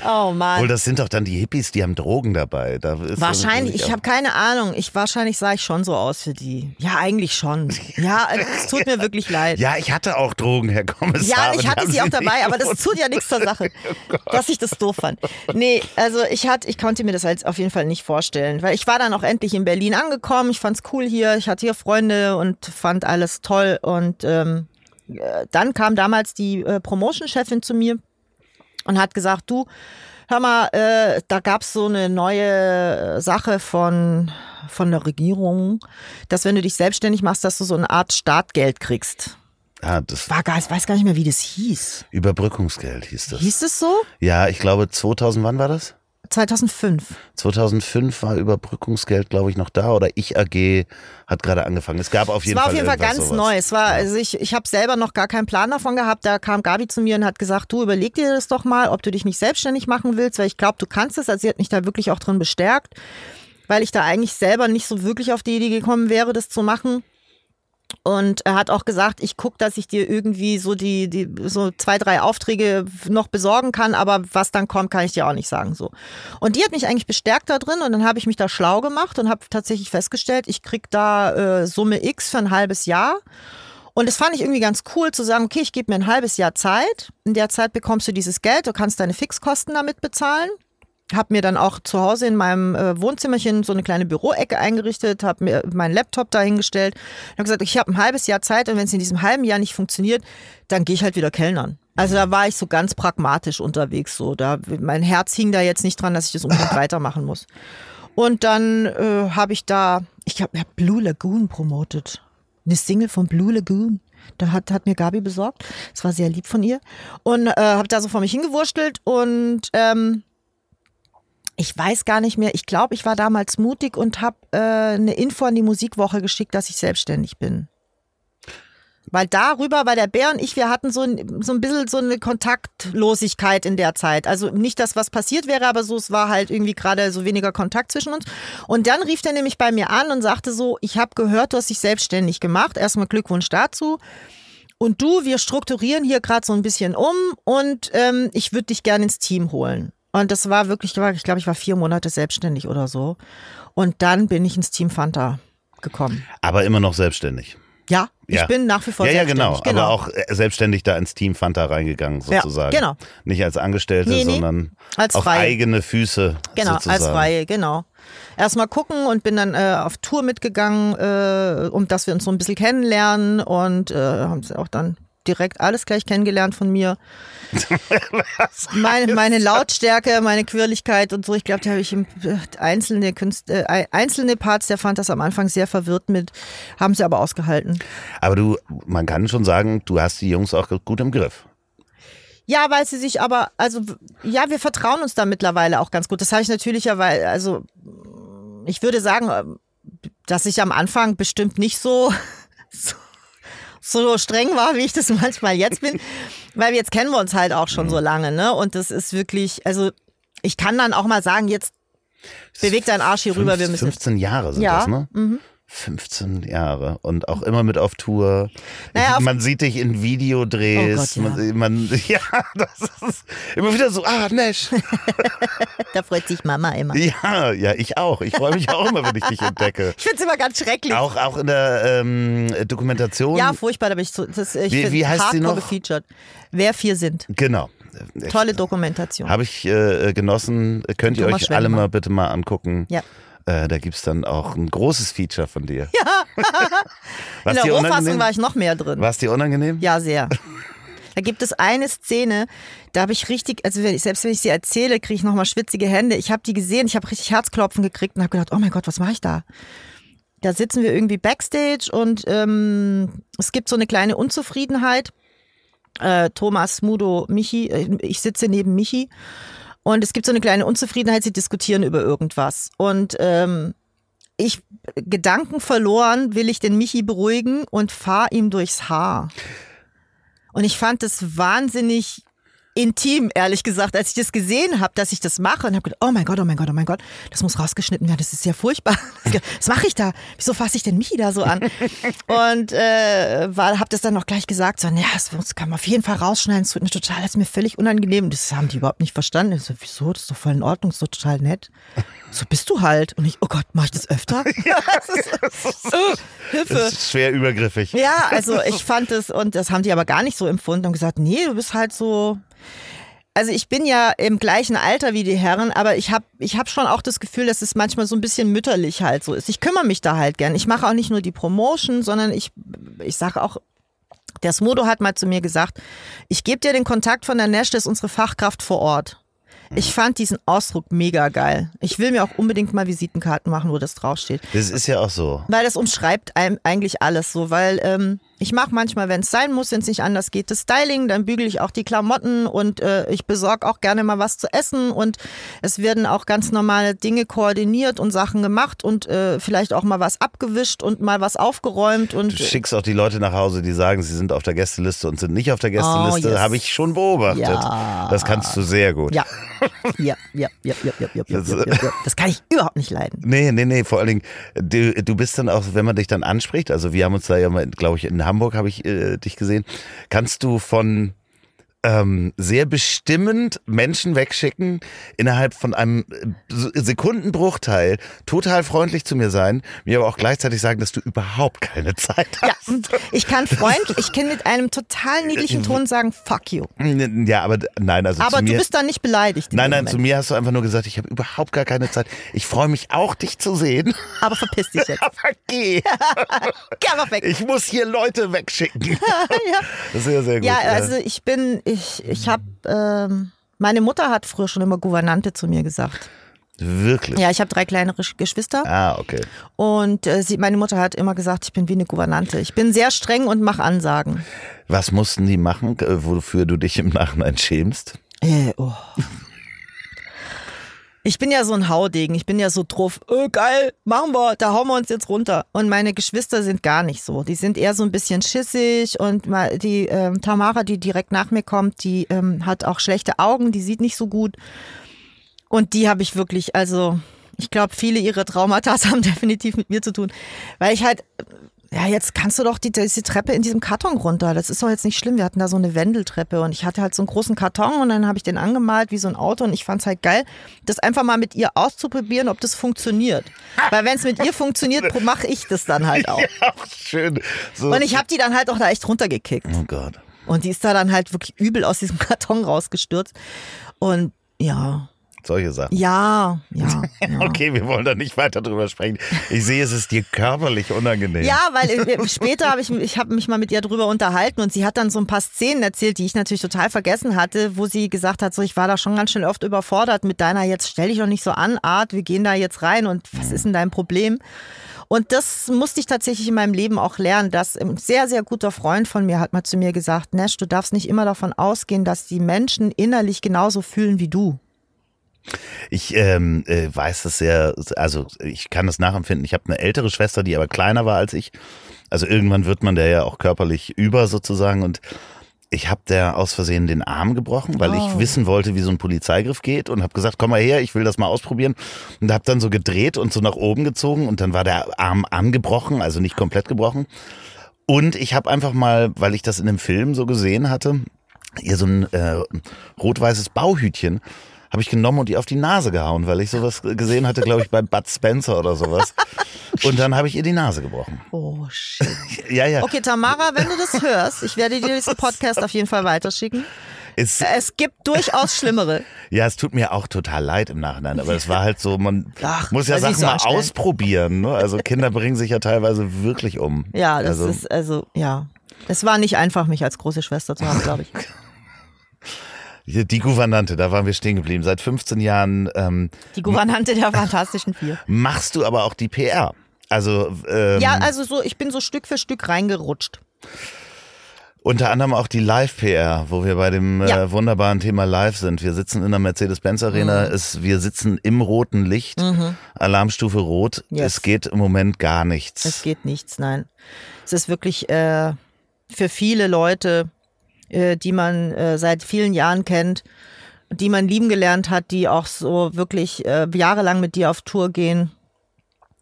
Oh Obwohl, Mann. das sind doch dann die Hippies, die haben Drogen dabei. Da ist Wahrscheinlich, ich habe keine Ahnung. Ich wahrscheinlich sah ich schon so aus für die. Ja, eigentlich schon. Ja, es tut mir wirklich leid. Ja, ich hatte auch Drogen, Herr Kommissar. Ja, ich hatte sie auch dabei, aber das tut ja nichts zur Sache, dass ich das doof fand. Nee, also ich hatte, ich konnte mir das als auf jeden Fall nicht vorstellen, weil ich war dann auch endlich in Berlin angekommen. Ich fand's cool hier, ich hatte hier Freunde und fand alles toll und ähm, äh, dann kam damals die äh, Promotion-Chefin zu mir und hat gesagt, du, hör mal, äh, da gab's so eine neue Sache von von der Regierung, dass wenn du dich selbstständig machst, dass du so eine Art Startgeld kriegst. Ah, das War gar, ich weiß gar nicht mehr, wie das hieß. Überbrückungsgeld hieß das. Hieß es so? Ja, ich glaube 2000, wann war das? 2005. 2005 war Überbrückungsgeld, glaube ich, noch da oder Ich AG hat gerade angefangen. Es gab auf Es jeden war Fall auf jeden Fall ganz sowas. neu. Es war, also ich, ich habe selber noch gar keinen Plan davon gehabt. Da kam Gabi zu mir und hat gesagt, du überleg dir das doch mal, ob du dich nicht selbstständig machen willst, weil ich glaube, du kannst es. Also sie hat mich da wirklich auch drin bestärkt, weil ich da eigentlich selber nicht so wirklich auf die Idee gekommen wäre, das zu machen. Und er hat auch gesagt, ich guck, dass ich dir irgendwie so die, die so zwei, drei Aufträge noch besorgen kann, aber was dann kommt, kann ich dir auch nicht sagen. So. Und die hat mich eigentlich bestärkt da drin und dann habe ich mich da schlau gemacht und habe tatsächlich festgestellt, ich krieg da äh, Summe X für ein halbes Jahr. Und das fand ich irgendwie ganz cool zu sagen, okay, ich gebe mir ein halbes Jahr Zeit. In der Zeit bekommst du dieses Geld, du kannst deine Fixkosten damit bezahlen. Hab mir dann auch zu Hause in meinem äh, Wohnzimmerchen so eine kleine Büroecke eingerichtet, habe mir meinen Laptop dahingestellt und habe gesagt, ich habe ein halbes Jahr Zeit und wenn es in diesem halben Jahr nicht funktioniert, dann gehe ich halt wieder kellnern. Also da war ich so ganz pragmatisch unterwegs. So, da mein Herz hing da jetzt nicht dran, dass ich das unbedingt weitermachen muss. Und dann äh, habe ich da, ich habe hab Blue Lagoon promotet, eine Single von Blue Lagoon. Da hat, hat mir Gabi besorgt. Das war sehr lieb von ihr. Und äh, habe da so vor mich hingewurschtelt und ähm, ich weiß gar nicht mehr. Ich glaube, ich war damals mutig und habe äh, eine Info an die Musikwoche geschickt, dass ich selbstständig bin. Weil darüber, weil der Bär und ich, wir hatten so ein, so ein bisschen so eine Kontaktlosigkeit in der Zeit. Also nicht, dass was passiert wäre, aber so, es war halt irgendwie gerade so weniger Kontakt zwischen uns. Und dann rief der nämlich bei mir an und sagte so, ich habe gehört, du hast dich selbstständig gemacht. Erstmal Glückwunsch dazu. Und du, wir strukturieren hier gerade so ein bisschen um und ähm, ich würde dich gerne ins Team holen. Und das war wirklich, ich glaube, ich war vier Monate selbstständig oder so. Und dann bin ich ins Team Fanta gekommen. Aber immer noch selbstständig. Ja, ich Ja. bin nach wie vor Ja, ja, selbstständig. genau. Aber auch äh, selbstständig da ins Team Fanta reingegangen, Ja, sozusagen. genau. Nicht als Angestellte, Nee, nee. sondern Als auf Freie. eigene Füße. Genau, sozusagen. als Freie, genau. Erstmal gucken und bin dann äh, auf Tour mitgegangen, äh, um dass wir uns so ein bisschen kennenlernen und äh, haben sie auch dann direkt alles gleich kennengelernt von mir. meine, meine Lautstärke, meine Quirligkeit und so. Ich glaube, da habe ich im, äh, einzelne Künst, äh, einzelne Parts, der fand das am Anfang sehr verwirrt mit, haben sie aber ausgehalten. Aber du, man kann schon sagen, du hast die Jungs auch gut im Griff. Ja, weil sie sich aber, also ja, wir vertrauen uns da mittlerweile auch ganz gut. Das habe ich natürlich ja, weil, also ich würde sagen, ähm, dass ich am Anfang bestimmt nicht so, so, so streng war, wie ich das manchmal jetzt bin. Weil jetzt kennen wir uns halt auch schon so lange, ne? Und das ist wirklich, also ich kann dann auch mal sagen, jetzt beweg deinen Arsch hier rüber, wir müssen. 15 Jahre sind Ja, das, ne? 15 Jahre und auch immer mit auf Tour. Naja, auf- man sieht dich in Videodrehs. Oh Gott, ja. man, man, ja, das ist immer wieder so, ah, Nash. Da freut sich Mama immer. Ja, ja, ich auch. Ich freue mich auch immer, wenn ich dich entdecke. Ich finde es immer ganz schrecklich. Auch, auch in der ähm, Dokumentation. Ja, furchtbar, da bin ich so. Das, ich Wie- wie heißt hardcore noch? gefeatured. Wer vier sind. Genau. Tolle Dokumentation. Habe ich äh, genossen. Könnt ihr Thomas euch alle Schwendemann. mal bitte mal angucken. Ja. Äh, da gibt's dann auch ein großes Feature von dir. Ja. Was In der Rohfassung war ich noch mehr drin. War es dir unangenehm? Ja, sehr. Da gibt es eine Szene, da habe ich richtig, also wenn ich, selbst wenn ich sie erzähle, kriege ich nochmal schwitzige Hände. Ich habe die gesehen, ich habe richtig Herzklopfen gekriegt und habe gedacht, oh mein Gott, was mache ich da? Da sitzen wir irgendwie backstage und ähm, es gibt so eine kleine Unzufriedenheit. Äh, Thomas, Mudo, Michi, äh, ich sitze neben Michi und es gibt so eine kleine Unzufriedenheit, sie diskutieren über irgendwas. Und ähm, ich, Gedanken verloren, will ich den Michi beruhigen und fahr ihm durchs Haar. Und ich fand das wahnsinnig intim, ehrlich gesagt, als ich das gesehen habe, dass ich das mache und habe gedacht, oh mein Gott, oh mein Gott, oh mein Gott, das muss rausgeschnitten werden, das ist ja furchtbar. Was mache ich da? Wieso fasse ich denn Michi da so an? Und äh, habe das dann noch gleich gesagt, so, ja, das kann man auf jeden Fall rausschneiden, es tut mir total, das ist mir völlig unangenehm. Das haben die überhaupt nicht verstanden. Ich so, wieso, das ist doch voll in Ordnung, doch total nett. So bist du halt. Und ich, oh Gott, mache ich das öfter? Das ist, oh, Hilfe. Das ist schwer übergriffig. Ja, also ich fand es, und das haben die aber gar nicht so empfunden und gesagt, nee, du bist halt so. Also ich bin ja im gleichen Alter wie die Herren, aber ich habe ich hab schon auch das Gefühl, dass es manchmal so ein bisschen mütterlich halt so ist. Ich kümmere mich da halt gern. Ich mache auch nicht nur die Promotion, sondern ich, ich sage auch, der Smodo hat mal zu mir gesagt, ich gebe dir den Kontakt von der Nash, das ist unsere Fachkraft vor Ort. Ich fand diesen Ausdruck mega geil. Ich will mir auch unbedingt mal Visitenkarten machen, wo das draufsteht. Das ist ja auch so. Weil das umschreibt eigentlich alles so, weil ähm, ich mache manchmal, wenn es sein muss, wenn es nicht anders geht, das Styling, dann bügele ich auch die Klamotten und äh, ich besorge auch gerne mal was zu essen und es werden auch ganz normale Dinge koordiniert und Sachen gemacht und äh, vielleicht auch mal was abgewischt und mal was aufgeräumt und du äh schickst auch die Leute nach Hause, die sagen, sie sind auf der Gästeliste und sind nicht auf der Gästeliste, oh, yes. habe ich schon beobachtet. Ja. Das kannst du sehr gut. Ja. Ja, ja, ja, ja, ja, ja, das, ja, ja, ja. das kann ich überhaupt nicht leiden. Nee, nee, nee, vor allen Dingen du, du bist dann auch, wenn man dich dann anspricht, also wir haben uns da ja mal glaube ich in Hamburg habe ich äh, dich gesehen, kannst du von ähm, sehr bestimmend Menschen wegschicken, innerhalb von einem äh, Sekundenbruchteil total freundlich zu mir sein, mir aber auch gleichzeitig sagen, dass du überhaupt keine Zeit Ja, hast. ich kann freundlich, ich kann mit einem total niedlichen Ton sagen, fuck you. Ja, aber nein, also Aber zu du mir. bist dann nicht beleidigt. in Nein, nein, zu Moment. mir hast du einfach nur gesagt, ich habe überhaupt gar keine Zeit. Ich freue mich auch, dich zu sehen. Aber verpiss dich jetzt. Aber geh. Geh einfach weg. Ich muss hier Leute wegschicken. ja. Das ist ja sehr gut. ja, also ich bin, ich, ich habe, ähm, meine Mutter hat früher schon immer Gouvernante zu mir gesagt. Wirklich? Ja, ich habe drei kleinere Sch- Geschwister Ah, okay. und äh, sie, meine Mutter hat immer gesagt, ich bin wie eine Gouvernante. Ich bin sehr streng und mache Ansagen. Was mussten die machen, äh, wofür du dich im Nachhinein schämst? Äh, oh. Ich bin ja so ein Haudegen, ich bin ja so drauf, oh, geil, machen wir, da hauen wir uns jetzt runter. Und meine Geschwister sind gar nicht so. Die sind eher so ein bisschen schissig und die ähm, Tamara, die direkt nach mir kommt, die ähm, hat auch schlechte Augen, die sieht nicht so gut. Und die habe ich wirklich, also ich glaube, viele ihrer Traumata haben definitiv mit mir zu tun, weil ich halt ja, jetzt kannst du doch die, diese Treppe in diesem Karton runter. Das ist doch jetzt nicht schlimm. Wir hatten da so eine Wendeltreppe und ich hatte halt so einen großen Karton und dann habe ich den angemalt wie so ein Auto und ich fand es halt geil, das einfach mal mit ihr auszuprobieren, ob das funktioniert. Weil wenn es mit ihr funktioniert, mache ich das dann halt auch. Ja, schön. So. Und ich habe die dann halt auch da echt runtergekickt. Oh Gott. Und die ist da dann halt wirklich übel aus diesem Karton rausgestürzt. Und ja, Solche Sachen. ja, ja. ja. Okay, wir wollen da nicht weiter drüber sprechen. Ich sehe, es ist dir körperlich unangenehm. Ja, weil äh, später habe ich, ich habe mich mal mit ihr drüber unterhalten und sie hat dann so ein paar Szenen erzählt, die ich natürlich total vergessen hatte, wo sie gesagt hat, so ich war da schon ganz schön oft überfordert mit deiner jetzt stell dich doch nicht so an Art, wir gehen da jetzt rein und was ist denn dein Problem? Und das musste ich tatsächlich in meinem Leben auch lernen, dass ein sehr, sehr guter Freund von mir hat mal zu mir gesagt, Nash, du darfst nicht immer davon ausgehen, dass die Menschen innerlich genauso fühlen wie du. Ich ähm, äh, weiß das sehr, also ich kann das nachempfinden. Ich habe eine ältere Schwester, die aber kleiner war als ich. Also irgendwann wird man der ja auch körperlich über sozusagen und ich habe der aus Versehen den Arm gebrochen, weil Oh. ich wissen wollte, wie so ein Polizeigriff geht und habe gesagt, komm mal her, ich will das mal ausprobieren. Und habe dann so gedreht und so nach oben gezogen und dann war der Arm angebrochen, also nicht komplett gebrochen. Und ich habe einfach mal, weil ich das in dem Film so gesehen hatte, ihr so ein äh, rot-weißes Bauhütchen habe ich genommen und die auf die Nase gehauen, weil ich sowas gesehen hatte, glaube ich, bei Bud Spencer oder sowas. Und dann habe ich ihr die Nase gebrochen. Oh, shit. Ja, ja. Okay, Tamara, wenn du das hörst, ich werde dir diesen Podcast auf jeden Fall weiterschicken. Es, Es gibt durchaus Schlimmere. ja, es tut mir auch total leid im Nachhinein, aber es war halt so, man Ach, muss ja Sachen so mal anstrengend. ausprobieren. Ne? Also Kinder bringen sich ja teilweise wirklich um. Ja, das also, ist, also, ja. Es war nicht einfach, mich als große Schwester zu haben, glaube ich. Die Gouvernante, da waren wir stehen geblieben. Seit 15 Jahren ähm, Die Gouvernante der Fantastischen Vier. machst du aber auch die PR. Also ähm, Ja, also so, ich bin so Stück für Stück reingerutscht. Unter anderem auch die Live-PR, wo wir bei dem Ja. äh, wunderbaren Thema Live sind. Wir sitzen in der Mercedes-Benz-Arena, es, wir sitzen im roten Licht, Alarmstufe rot. Mhm. Yes. Es geht im Moment gar nichts. Es geht nichts, nein. Es ist wirklich äh, für viele Leute, äh, die man äh, seit vielen Jahren kennt, die man lieben gelernt hat, die auch so wirklich äh, jahrelang mit dir auf Tour gehen.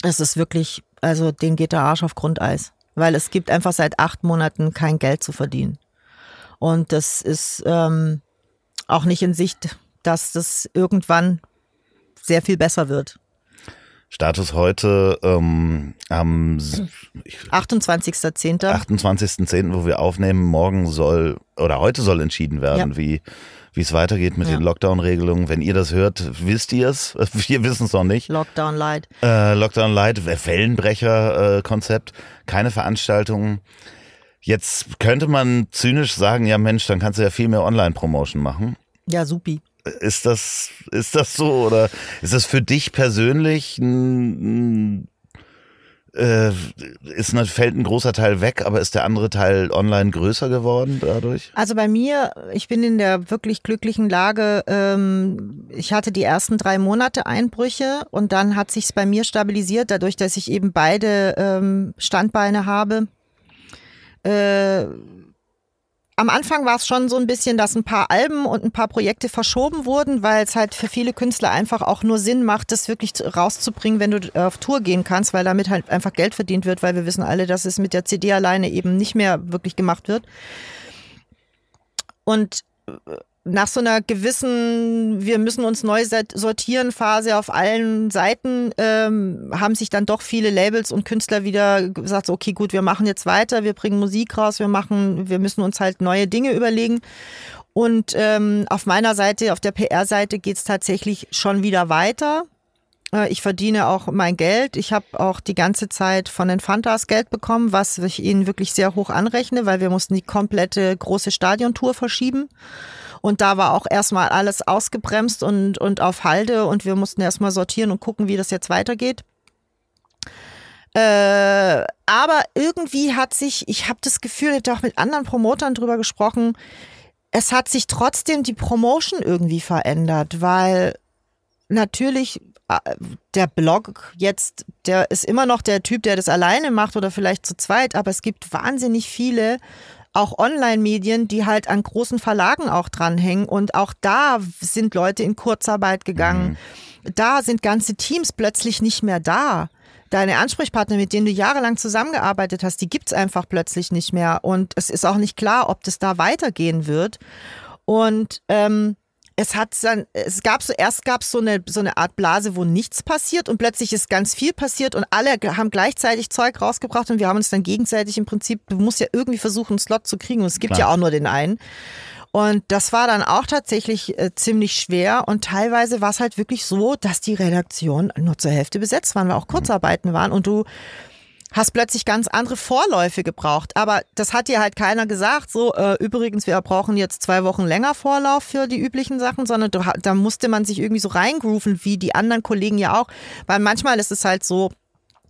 Es ist wirklich, also denen geht der Arsch auf Grundeis, weil es gibt einfach seit acht Monaten kein Geld zu verdienen. Und das ist ähm, auch nicht in Sicht, dass das irgendwann sehr viel besser wird. Status heute ähm, am s- ich- 28.10. 28.10., wo wir aufnehmen, morgen soll oder heute soll entschieden werden, Ja. wie wie es weitergeht mit Ja. den Lockdown-Regelungen. Wenn ihr das hört, wisst ihr es. Wir wissen es noch nicht. Lockdown Light. Äh, Lockdown Light, Wellenbrecher-Konzept, keine Veranstaltungen. Jetzt könnte man zynisch sagen, ja Mensch, dann kannst du ja viel mehr Online-Promotion machen. Ja, supi. Ist das, ist das so oder ist das für dich persönlich ein, äh, ist ein, fällt ein großer Teil weg, aber ist der andere Teil online größer geworden dadurch? Also bei mir, ich bin in der wirklich glücklichen Lage, ähm, ich hatte die ersten drei Monate Einbrüche und dann hat sich's bei mir stabilisiert, dadurch, dass ich eben beide ähm, Standbeine habe. Äh, am Anfang war es schon so ein bisschen, dass ein paar Alben und ein paar Projekte verschoben wurden, weil es halt für viele Künstler einfach auch nur Sinn macht, das wirklich rauszubringen, wenn du auf Tour gehen kannst, weil damit halt einfach Geld verdient wird, weil wir wissen alle, dass es mit der CD alleine eben nicht mehr wirklich gemacht wird. Und äh, nach so einer gewissen, wir müssen uns neu sortieren Phase auf allen Seiten, ähm, haben sich dann doch viele Labels und Künstler wieder gesagt, so, okay, gut, wir machen jetzt weiter, wir bringen Musik raus, wir machen, wir müssen uns halt neue Dinge überlegen. Und ähm, auf meiner Seite, auf der PR-Seite geht's tatsächlich schon wieder weiter. Äh, Ich verdiene auch mein Geld. Ich habe auch die ganze Zeit von den Fantas Geld bekommen, was ich ihnen wirklich sehr hoch anrechne, weil wir mussten die komplette große Stadiontour verschieben. Und da war auch erstmal alles ausgebremst und, und auf Halde und wir mussten erstmal sortieren und gucken, wie das jetzt weitergeht. Äh, aber irgendwie hat sich, ich habe das Gefühl, ich habe auch mit anderen Promotern drüber gesprochen, es hat sich trotzdem die Promotion irgendwie verändert, weil natürlich äh, der Blog jetzt, der ist immer noch der Typ, der das alleine macht oder vielleicht zu zweit, aber es gibt wahnsinnig viele auch Online-Medien, die halt an großen Verlagen auch dranhängen und auch da sind Leute in Kurzarbeit gegangen. Da sind ganze Teams plötzlich nicht mehr da. Deine Ansprechpartner, mit denen du jahrelang zusammengearbeitet hast, die gibt's einfach plötzlich nicht mehr. Und es ist auch nicht klar, ob das da weitergehen wird. Und ähm, es hat dann, es gab so, erst gab es so eine, so eine Art Blase, wo nichts passiert und plötzlich ist ganz viel passiert und alle haben gleichzeitig Zeug rausgebracht und wir haben uns dann gegenseitig im Prinzip, du musst ja irgendwie versuchen, einen Slot zu kriegen und es gibt Klar. ja auch nur den einen. Und das war dann auch tatsächlich äh, ziemlich schwer und teilweise war es halt wirklich so, dass die Redaktion nur zur Hälfte besetzt waren, weil auch Kurzarbeiten waren und du hast plötzlich ganz andere Vorläufe gebraucht. Aber das hat dir halt keiner gesagt. So, äh, übrigens, wir brauchen jetzt zwei Wochen länger Vorlauf für die üblichen Sachen, sondern da musste man sich irgendwie so reingrooven, wie die anderen Kollegen ja auch. Weil manchmal ist es halt so,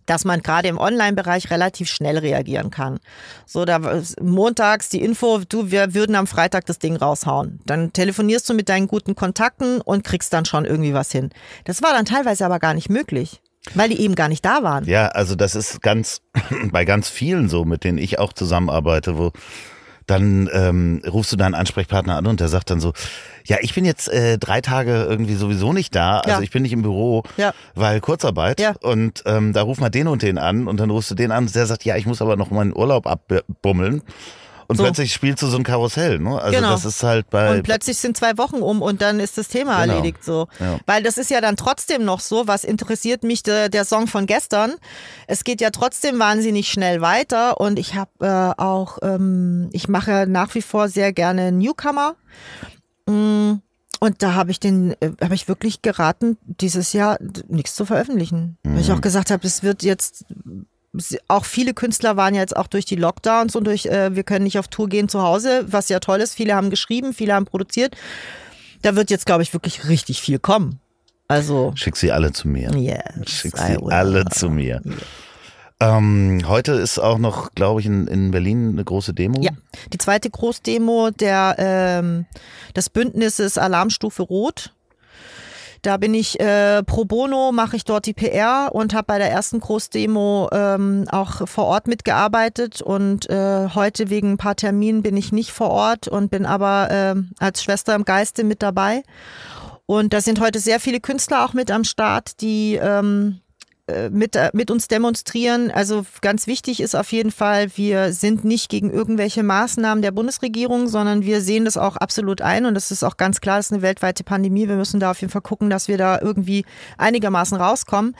dass man gerade im Online-Bereich relativ schnell reagieren kann. So, da montags die Info, du, wir würden am Freitag das Ding raushauen. Dann telefonierst du mit deinen guten Kontakten und kriegst dann schon irgendwie was hin. Das war dann teilweise aber gar nicht möglich, weil die eben gar nicht da waren. Ja, also das ist ganz bei ganz vielen so, mit denen ich auch zusammenarbeite, wo dann ähm, rufst du deinen Ansprechpartner an und der sagt dann so, ja, ich bin jetzt äh, drei Tage irgendwie sowieso nicht da, also Ja. ich bin nicht im Büro, Ja. weil Kurzarbeit Ja. und ähm, da ruf mal den und den an und dann rufst du den an und der sagt, ja, ich muss aber noch meinen Urlaub abbummeln und So. plötzlich spielst du so ein Karussell, ne? Also Genau. das ist halt bei Und plötzlich sind zwei Wochen um und dann ist das Thema Genau. erledigt so. Ja. Weil das ist ja dann trotzdem noch so, was interessiert mich der, der Song von gestern. Es geht ja trotzdem wahnsinnig schnell weiter und ich habe äh, auch, ähm, ich mache nach wie vor sehr gerne Newcomer. Mm, Und da habe ich den, äh, habe ich wirklich geraten, dieses Jahr nichts zu veröffentlichen. Weil ich auch gesagt habe, es wird jetzt auch viele Künstler waren ja jetzt auch durch die Lockdowns und durch, äh, wir können nicht auf Tour gehen zu Hause, was ja toll ist. Viele haben geschrieben, viele haben produziert. Da wird jetzt, glaube ich, wirklich richtig viel kommen. Also, Schick sie alle zu mir. yes. Schick sie alle zu mir. Ähm, heute ist auch noch, glaube ich, in, in Berlin eine große Demo. Ja, die zweite Großdemo der, ähm, des Bündnisses Alarmstufe Rot. Da bin ich äh, pro bono, mache ich dort die PR und habe bei der ersten Großdemo ähm, auch vor Ort mitgearbeitet. Und äh, heute wegen ein paar Terminen bin ich nicht vor Ort und bin aber ähm, als Schwester im Geiste mit dabei. Und da sind heute sehr viele Künstler auch mit am Start, die ähm, äh, mit, äh, mit uns demonstrieren. Also ganz wichtig ist auf jeden Fall, wir sind nicht gegen irgendwelche Maßnahmen der Bundesregierung, sondern wir sehen das auch absolut ein und das ist auch ganz klar, das ist eine weltweite Pandemie. Wir müssen da auf jeden Fall gucken, dass wir da irgendwie einigermaßen rauskommen.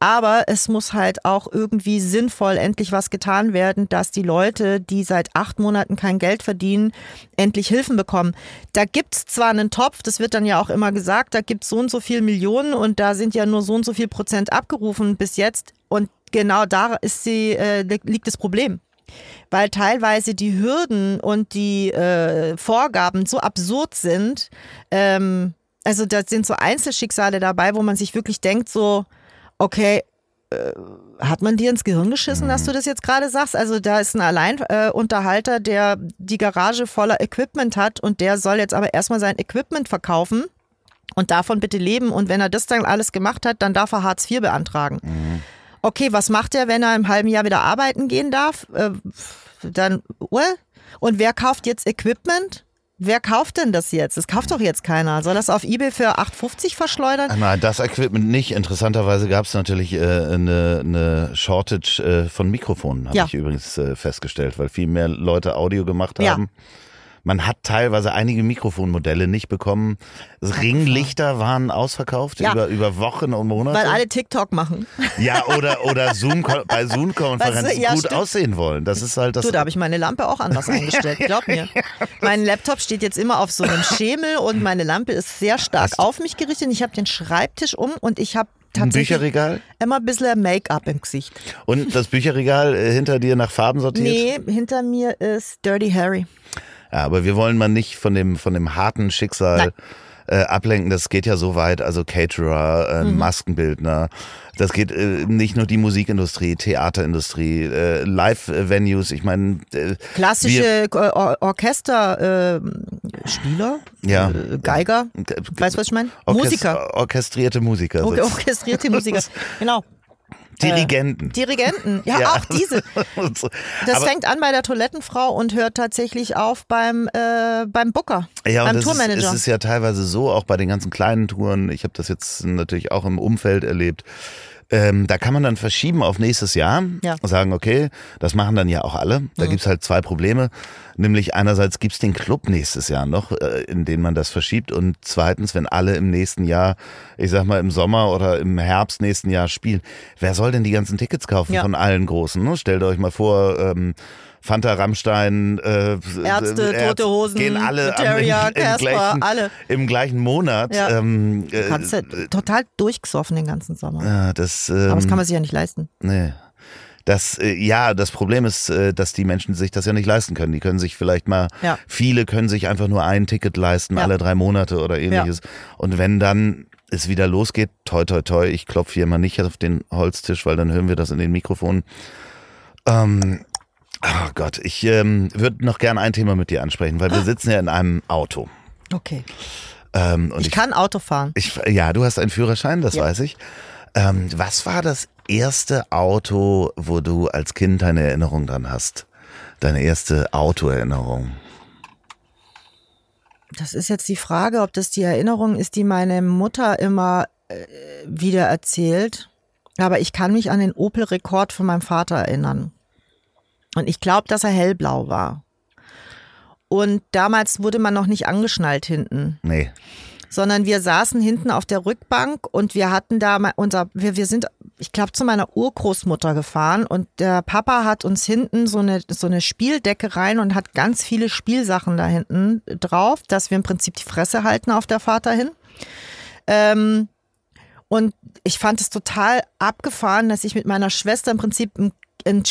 Aber es muss halt auch irgendwie sinnvoll endlich was getan werden, dass die Leute, die seit acht Monaten kein Geld verdienen, endlich Hilfen bekommen. Da gibt's zwar einen Topf, das wird dann ja auch immer gesagt, da gibt's so und so viel Millionen und da sind ja nur so und so viel Prozent abgerufen bis jetzt. Und genau da ist sie, äh, liegt das Problem. Weil teilweise die Hürden und die äh, Vorgaben so absurd sind. Ähm, also da sind so Einzelschicksale dabei, wo man sich wirklich denkt, so, okay, äh, hat man dir ins Gehirn geschissen, dass du das jetzt gerade sagst? Also da ist ein Alleinunterhalter, der die Garage voller Equipment hat und der soll jetzt aber erstmal sein Equipment verkaufen und davon bitte leben. Und wenn er das dann alles gemacht hat, dann darf er Hartz IV beantragen. Okay, was macht er, wenn er im halben Jahr wieder arbeiten gehen darf? Äh, dann, well? Und wer kauft jetzt Equipment? Wer kauft denn das jetzt? Das kauft doch jetzt keiner. Soll das auf Ebay für 8,50 verschleudern? Nein, das Equipment nicht. Interessanterweise gab es natürlich äh, eine, eine Shortage äh, von Mikrofonen, habe Ja. ich übrigens äh, festgestellt, weil viel mehr Leute Audio gemacht Ja. Man hat teilweise einige Mikrofonmodelle nicht bekommen. Ringlichter waren ausverkauft Ja. über, über Wochen und Monate. Weil alle TikTok machen. ja, oder, oder Zoom, bei Zoom-Konferenzen Weißt du, ja, gut stimmt. aussehen wollen. Das ist halt das. Du, da habe ich meine Lampe auch anders eingestellt, glaub mir. Mein Laptop steht jetzt immer auf so einem Schemel und meine Lampe ist sehr stark Hast- auf mich gerichtet. Ich habe den Schreibtisch um und ich habe ein tatsächlich Bücherregal immer ein bisschen Make-up im Gesicht. und das Bücherregal äh, hinter dir nach Farben sortiert. Nee, hinter mir ist Dirty Harry. Ja, aber wir wollen mal nicht von dem, von dem harten Schicksal äh, ablenken. Das geht ja so weit. Also Caterer, äh, Mhm. Maskenbildner. Das geht äh, nicht nur die Musikindustrie, Theaterindustrie, äh, Live-Venues. Ich meine, äh, Klassische Or Or Orchesterspieler, äh, Spieler, Ja. äh, Geiger, wir, weißt du, was ich meine? Orchest- Musiker, Orchestrierte Musiker. Or orchestrierte Musiker, genau. Dirigenten. Dirigenten, ja, auch diese. Das Aber- fängt an bei der Toilettenfrau und hört tatsächlich auf beim, äh, beim Booker, Ja, und beim das ist, Tourmanager. es ist ja teilweise so, auch bei den ganzen kleinen Touren, ich habe das jetzt natürlich auch im Umfeld erlebt, ähm, da kann man dann verschieben auf nächstes Jahr, Ja. sagen, okay, das machen dann ja auch alle. Da gibt's halt zwei Probleme, nämlich einerseits gibt's den Club nächstes Jahr noch, äh, in den man das verschiebt und zweitens, wenn alle im nächsten Jahr, ich sag mal im Sommer oder im Herbst nächsten Jahr spielen, wer soll denn die ganzen Tickets kaufen Ja. von allen Großen? Ne? Stellt euch mal vor, ähm, Fanta Rammstein, äh, Ärzte, äh, Tote Hosen, gehen alle am- Materia, im, Casper, gleichen, alle. im gleichen Monat. Ja. Ähm, Du äh, kannst ja total durchgesoffen den ganzen Sommer. ja, das, ähm, Aber das kann man sich ja nicht leisten. nee. Das, äh, ja, das Problem ist, äh, dass die Menschen sich das ja nicht leisten können. Die können sich vielleicht mal, Ja. viele können sich einfach nur ein Ticket leisten, Ja. alle drei Monate oder ähnliches. Und wenn dann es wieder losgeht, toi, toi, toi, ich klopfe hier mal nicht auf den Holztisch, weil dann hören wir das in den Mikrofonen. Ähm, oh Gott, ich ähm, würde noch gern ein Thema mit dir ansprechen, weil wir sitzen ja in einem Auto. Okay. Ähm, und Ich kann Auto fahren. Ich, ja, du hast einen Führerschein, das Ja. weiß ich. Ähm, was war das erste Auto, wo du als Kind eine Erinnerung dran hast? Deine erste Autoerinnerung. Das ist jetzt die Frage, ob das die Erinnerung ist, die meine Mutter immer äh, wieder erzählt. Aber ich kann mich an den Opel-Rekord von meinem Vater erinnern. Und ich glaube, dass er hellblau war. Und damals wurde man noch nicht angeschnallt hinten. Nee. Sondern wir saßen hinten auf der Rückbank und wir hatten da mal unser, wir, wir sind, ich glaube, zu meiner Urgroßmutter gefahren und der Papa hat uns hinten so eine, so eine Spieldecke rein und hat ganz viele Spielsachen da hinten drauf, dass wir im Prinzip die Fresse halten auf der Fahrt dahin. Ähm, und ich fand es total abgefahren, dass ich mit meiner Schwester im Prinzip ein, ein,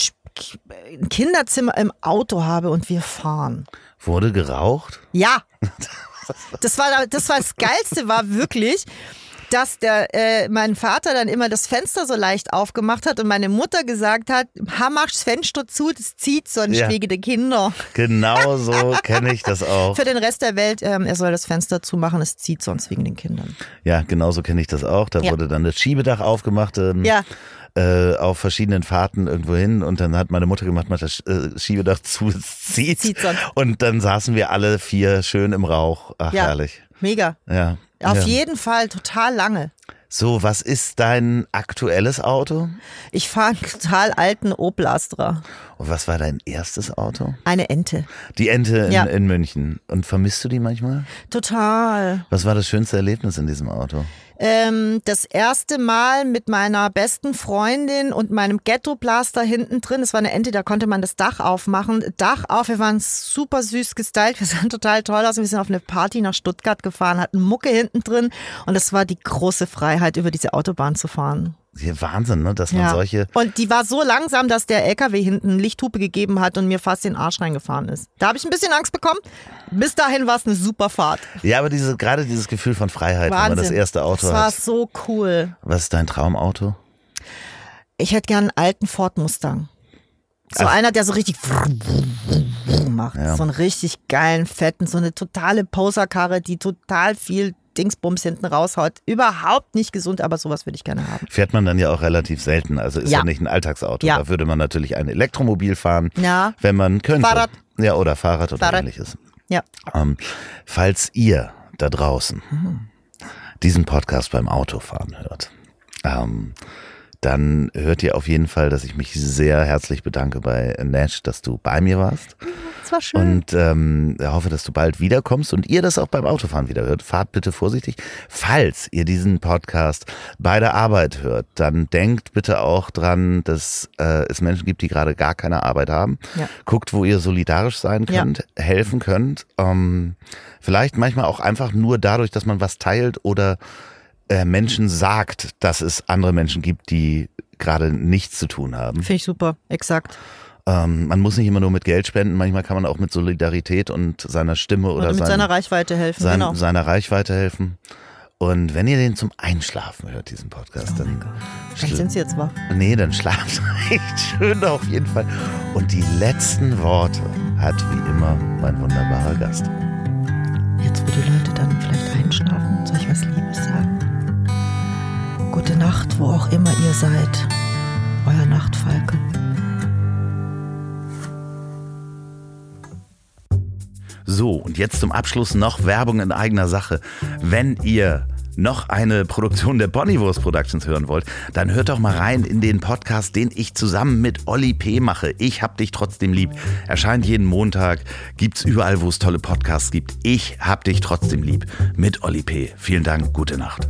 ein Kinderzimmer im Auto habe und wir fahren. Wurde geraucht? Ja. Das war das, war das Geilste, war wirklich, dass der äh, mein Vater dann immer das Fenster so leicht aufgemacht hat und meine Mutter gesagt hat, ha, mach das Fenster zu, das zieht sonst Ja. wegen der Kinder. Genau so kenne ich das auch. Für den Rest der Welt, ähm, er soll das Fenster zumachen, es zieht sonst wegen den Kindern. Ja, genau so kenne ich das auch. Da Ja. wurde dann das Schiebedach aufgemacht. Ähm, Ja. Äh, auf verschiedenen Fahrten irgendwo hin und dann hat meine Mutter gemacht, macht das äh, Schiebedach zu, es zieht. Zieht. Und dann saßen wir alle vier schön im Rauch. Ach, Ja. herrlich. Mega. Ja. Auf ja. jeden Fall total lange. So, was ist dein aktuelles Auto? Ich fahre einen total alten Opel Astra. Und was war dein erstes Auto? Eine Ente. Die Ente in, Ja. in München. Und vermisst du die manchmal? Total. Was war das schönste Erlebnis in diesem Auto? Ähm, das erste Mal mit meiner besten Freundin und meinem Ghetto-Blaster hinten drin. Es war eine Ente, da konnte man das Dach aufmachen. Dach auf, wir waren super süß gestylt, wir sahen total toll aus. Wir sind auf eine Party nach Stuttgart gefahren, hatten Mucke hinten drin und es war die große Freiheit, über diese Autobahn zu fahren. Wahnsinn, ne? dass man Ja. solche. Und die war so langsam, dass der LKW hinten Lichthupe gegeben hat und mir fast den Arsch reingefahren ist. Da habe ich ein bisschen Angst bekommen. Bis dahin war es eine super Fahrt. Ja, aber diese, gerade dieses Gefühl von Freiheit, wenn man Wahnsinn. das erste Auto Das war hat. so cool. Was ist dein Traumauto? Ich hätte gern einen alten Ford Mustang. So Ach. einer, der so richtig macht. Ja. So einen richtig geilen, fetten, so eine totale Poserkarre, die total viel Dingsbums hinten raushaut. Überhaupt nicht gesund, aber sowas würde ich gerne haben. Fährt man dann ja auch relativ selten. Also ist ja, Ja. nicht ein Alltagsauto. Ja. Da würde man natürlich ein Elektromobil fahren, Ja. wenn man könnte. Fahrrad. Ja, oder Fahrrad oder Fahrrad. ähnliches. Ja. Ähm, falls ihr da draußen Mhm. diesen Podcast beim Autofahren hört, ähm, dann hört ihr auf jeden Fall, dass ich mich sehr herzlich bedanke bei Nash, dass du bei mir warst. Das war schön. Und ähm, hoffe, dass du bald wiederkommst und ihr das auch beim Autofahren wieder hört. Fahrt bitte vorsichtig. Falls ihr diesen Podcast bei der Arbeit hört, dann denkt bitte auch dran, dass äh, es Menschen gibt, die gerade gar keine Arbeit haben. Ja. Guckt, wo ihr solidarisch sein Ja. könnt, helfen könnt. Ähm, vielleicht manchmal auch einfach nur dadurch, dass man was teilt oder äh, Menschen sagt, dass es andere Menschen gibt, die gerade nichts zu tun haben. Finde ich super. Exakt. Ähm, man muss nicht immer nur mit Geld spenden, manchmal kann man auch mit Solidarität und seiner Stimme oder, Oder mit sein, seiner Reichweite helfen. sein, genau. seiner Reichweite helfen. Und wenn ihr den zum Einschlafen hört, diesen Podcast, Oh dann, Vielleicht sind sie jetzt wach. nee, dann schlaft echt schön auf jeden Fall. Und die letzten Worte hat wie immer mein wunderbarer Gast. Jetzt, wo die Leute dann vielleicht einschlafen, Gute Nacht, wo auch immer ihr seid. Euer Nachtfalke. So, und jetzt zum Abschluss noch Werbung in eigener Sache. Wenn ihr noch eine Produktion der Bonnywurst Productions hören wollt, dann hört doch mal rein in den Podcast, den ich zusammen mit Olli P. mache. Ich hab dich trotzdem lieb. Erscheint jeden Montag, gibt's überall, wo es tolle Podcasts gibt. Ich hab dich trotzdem lieb. Mit Olli P. Vielen Dank, gute Nacht.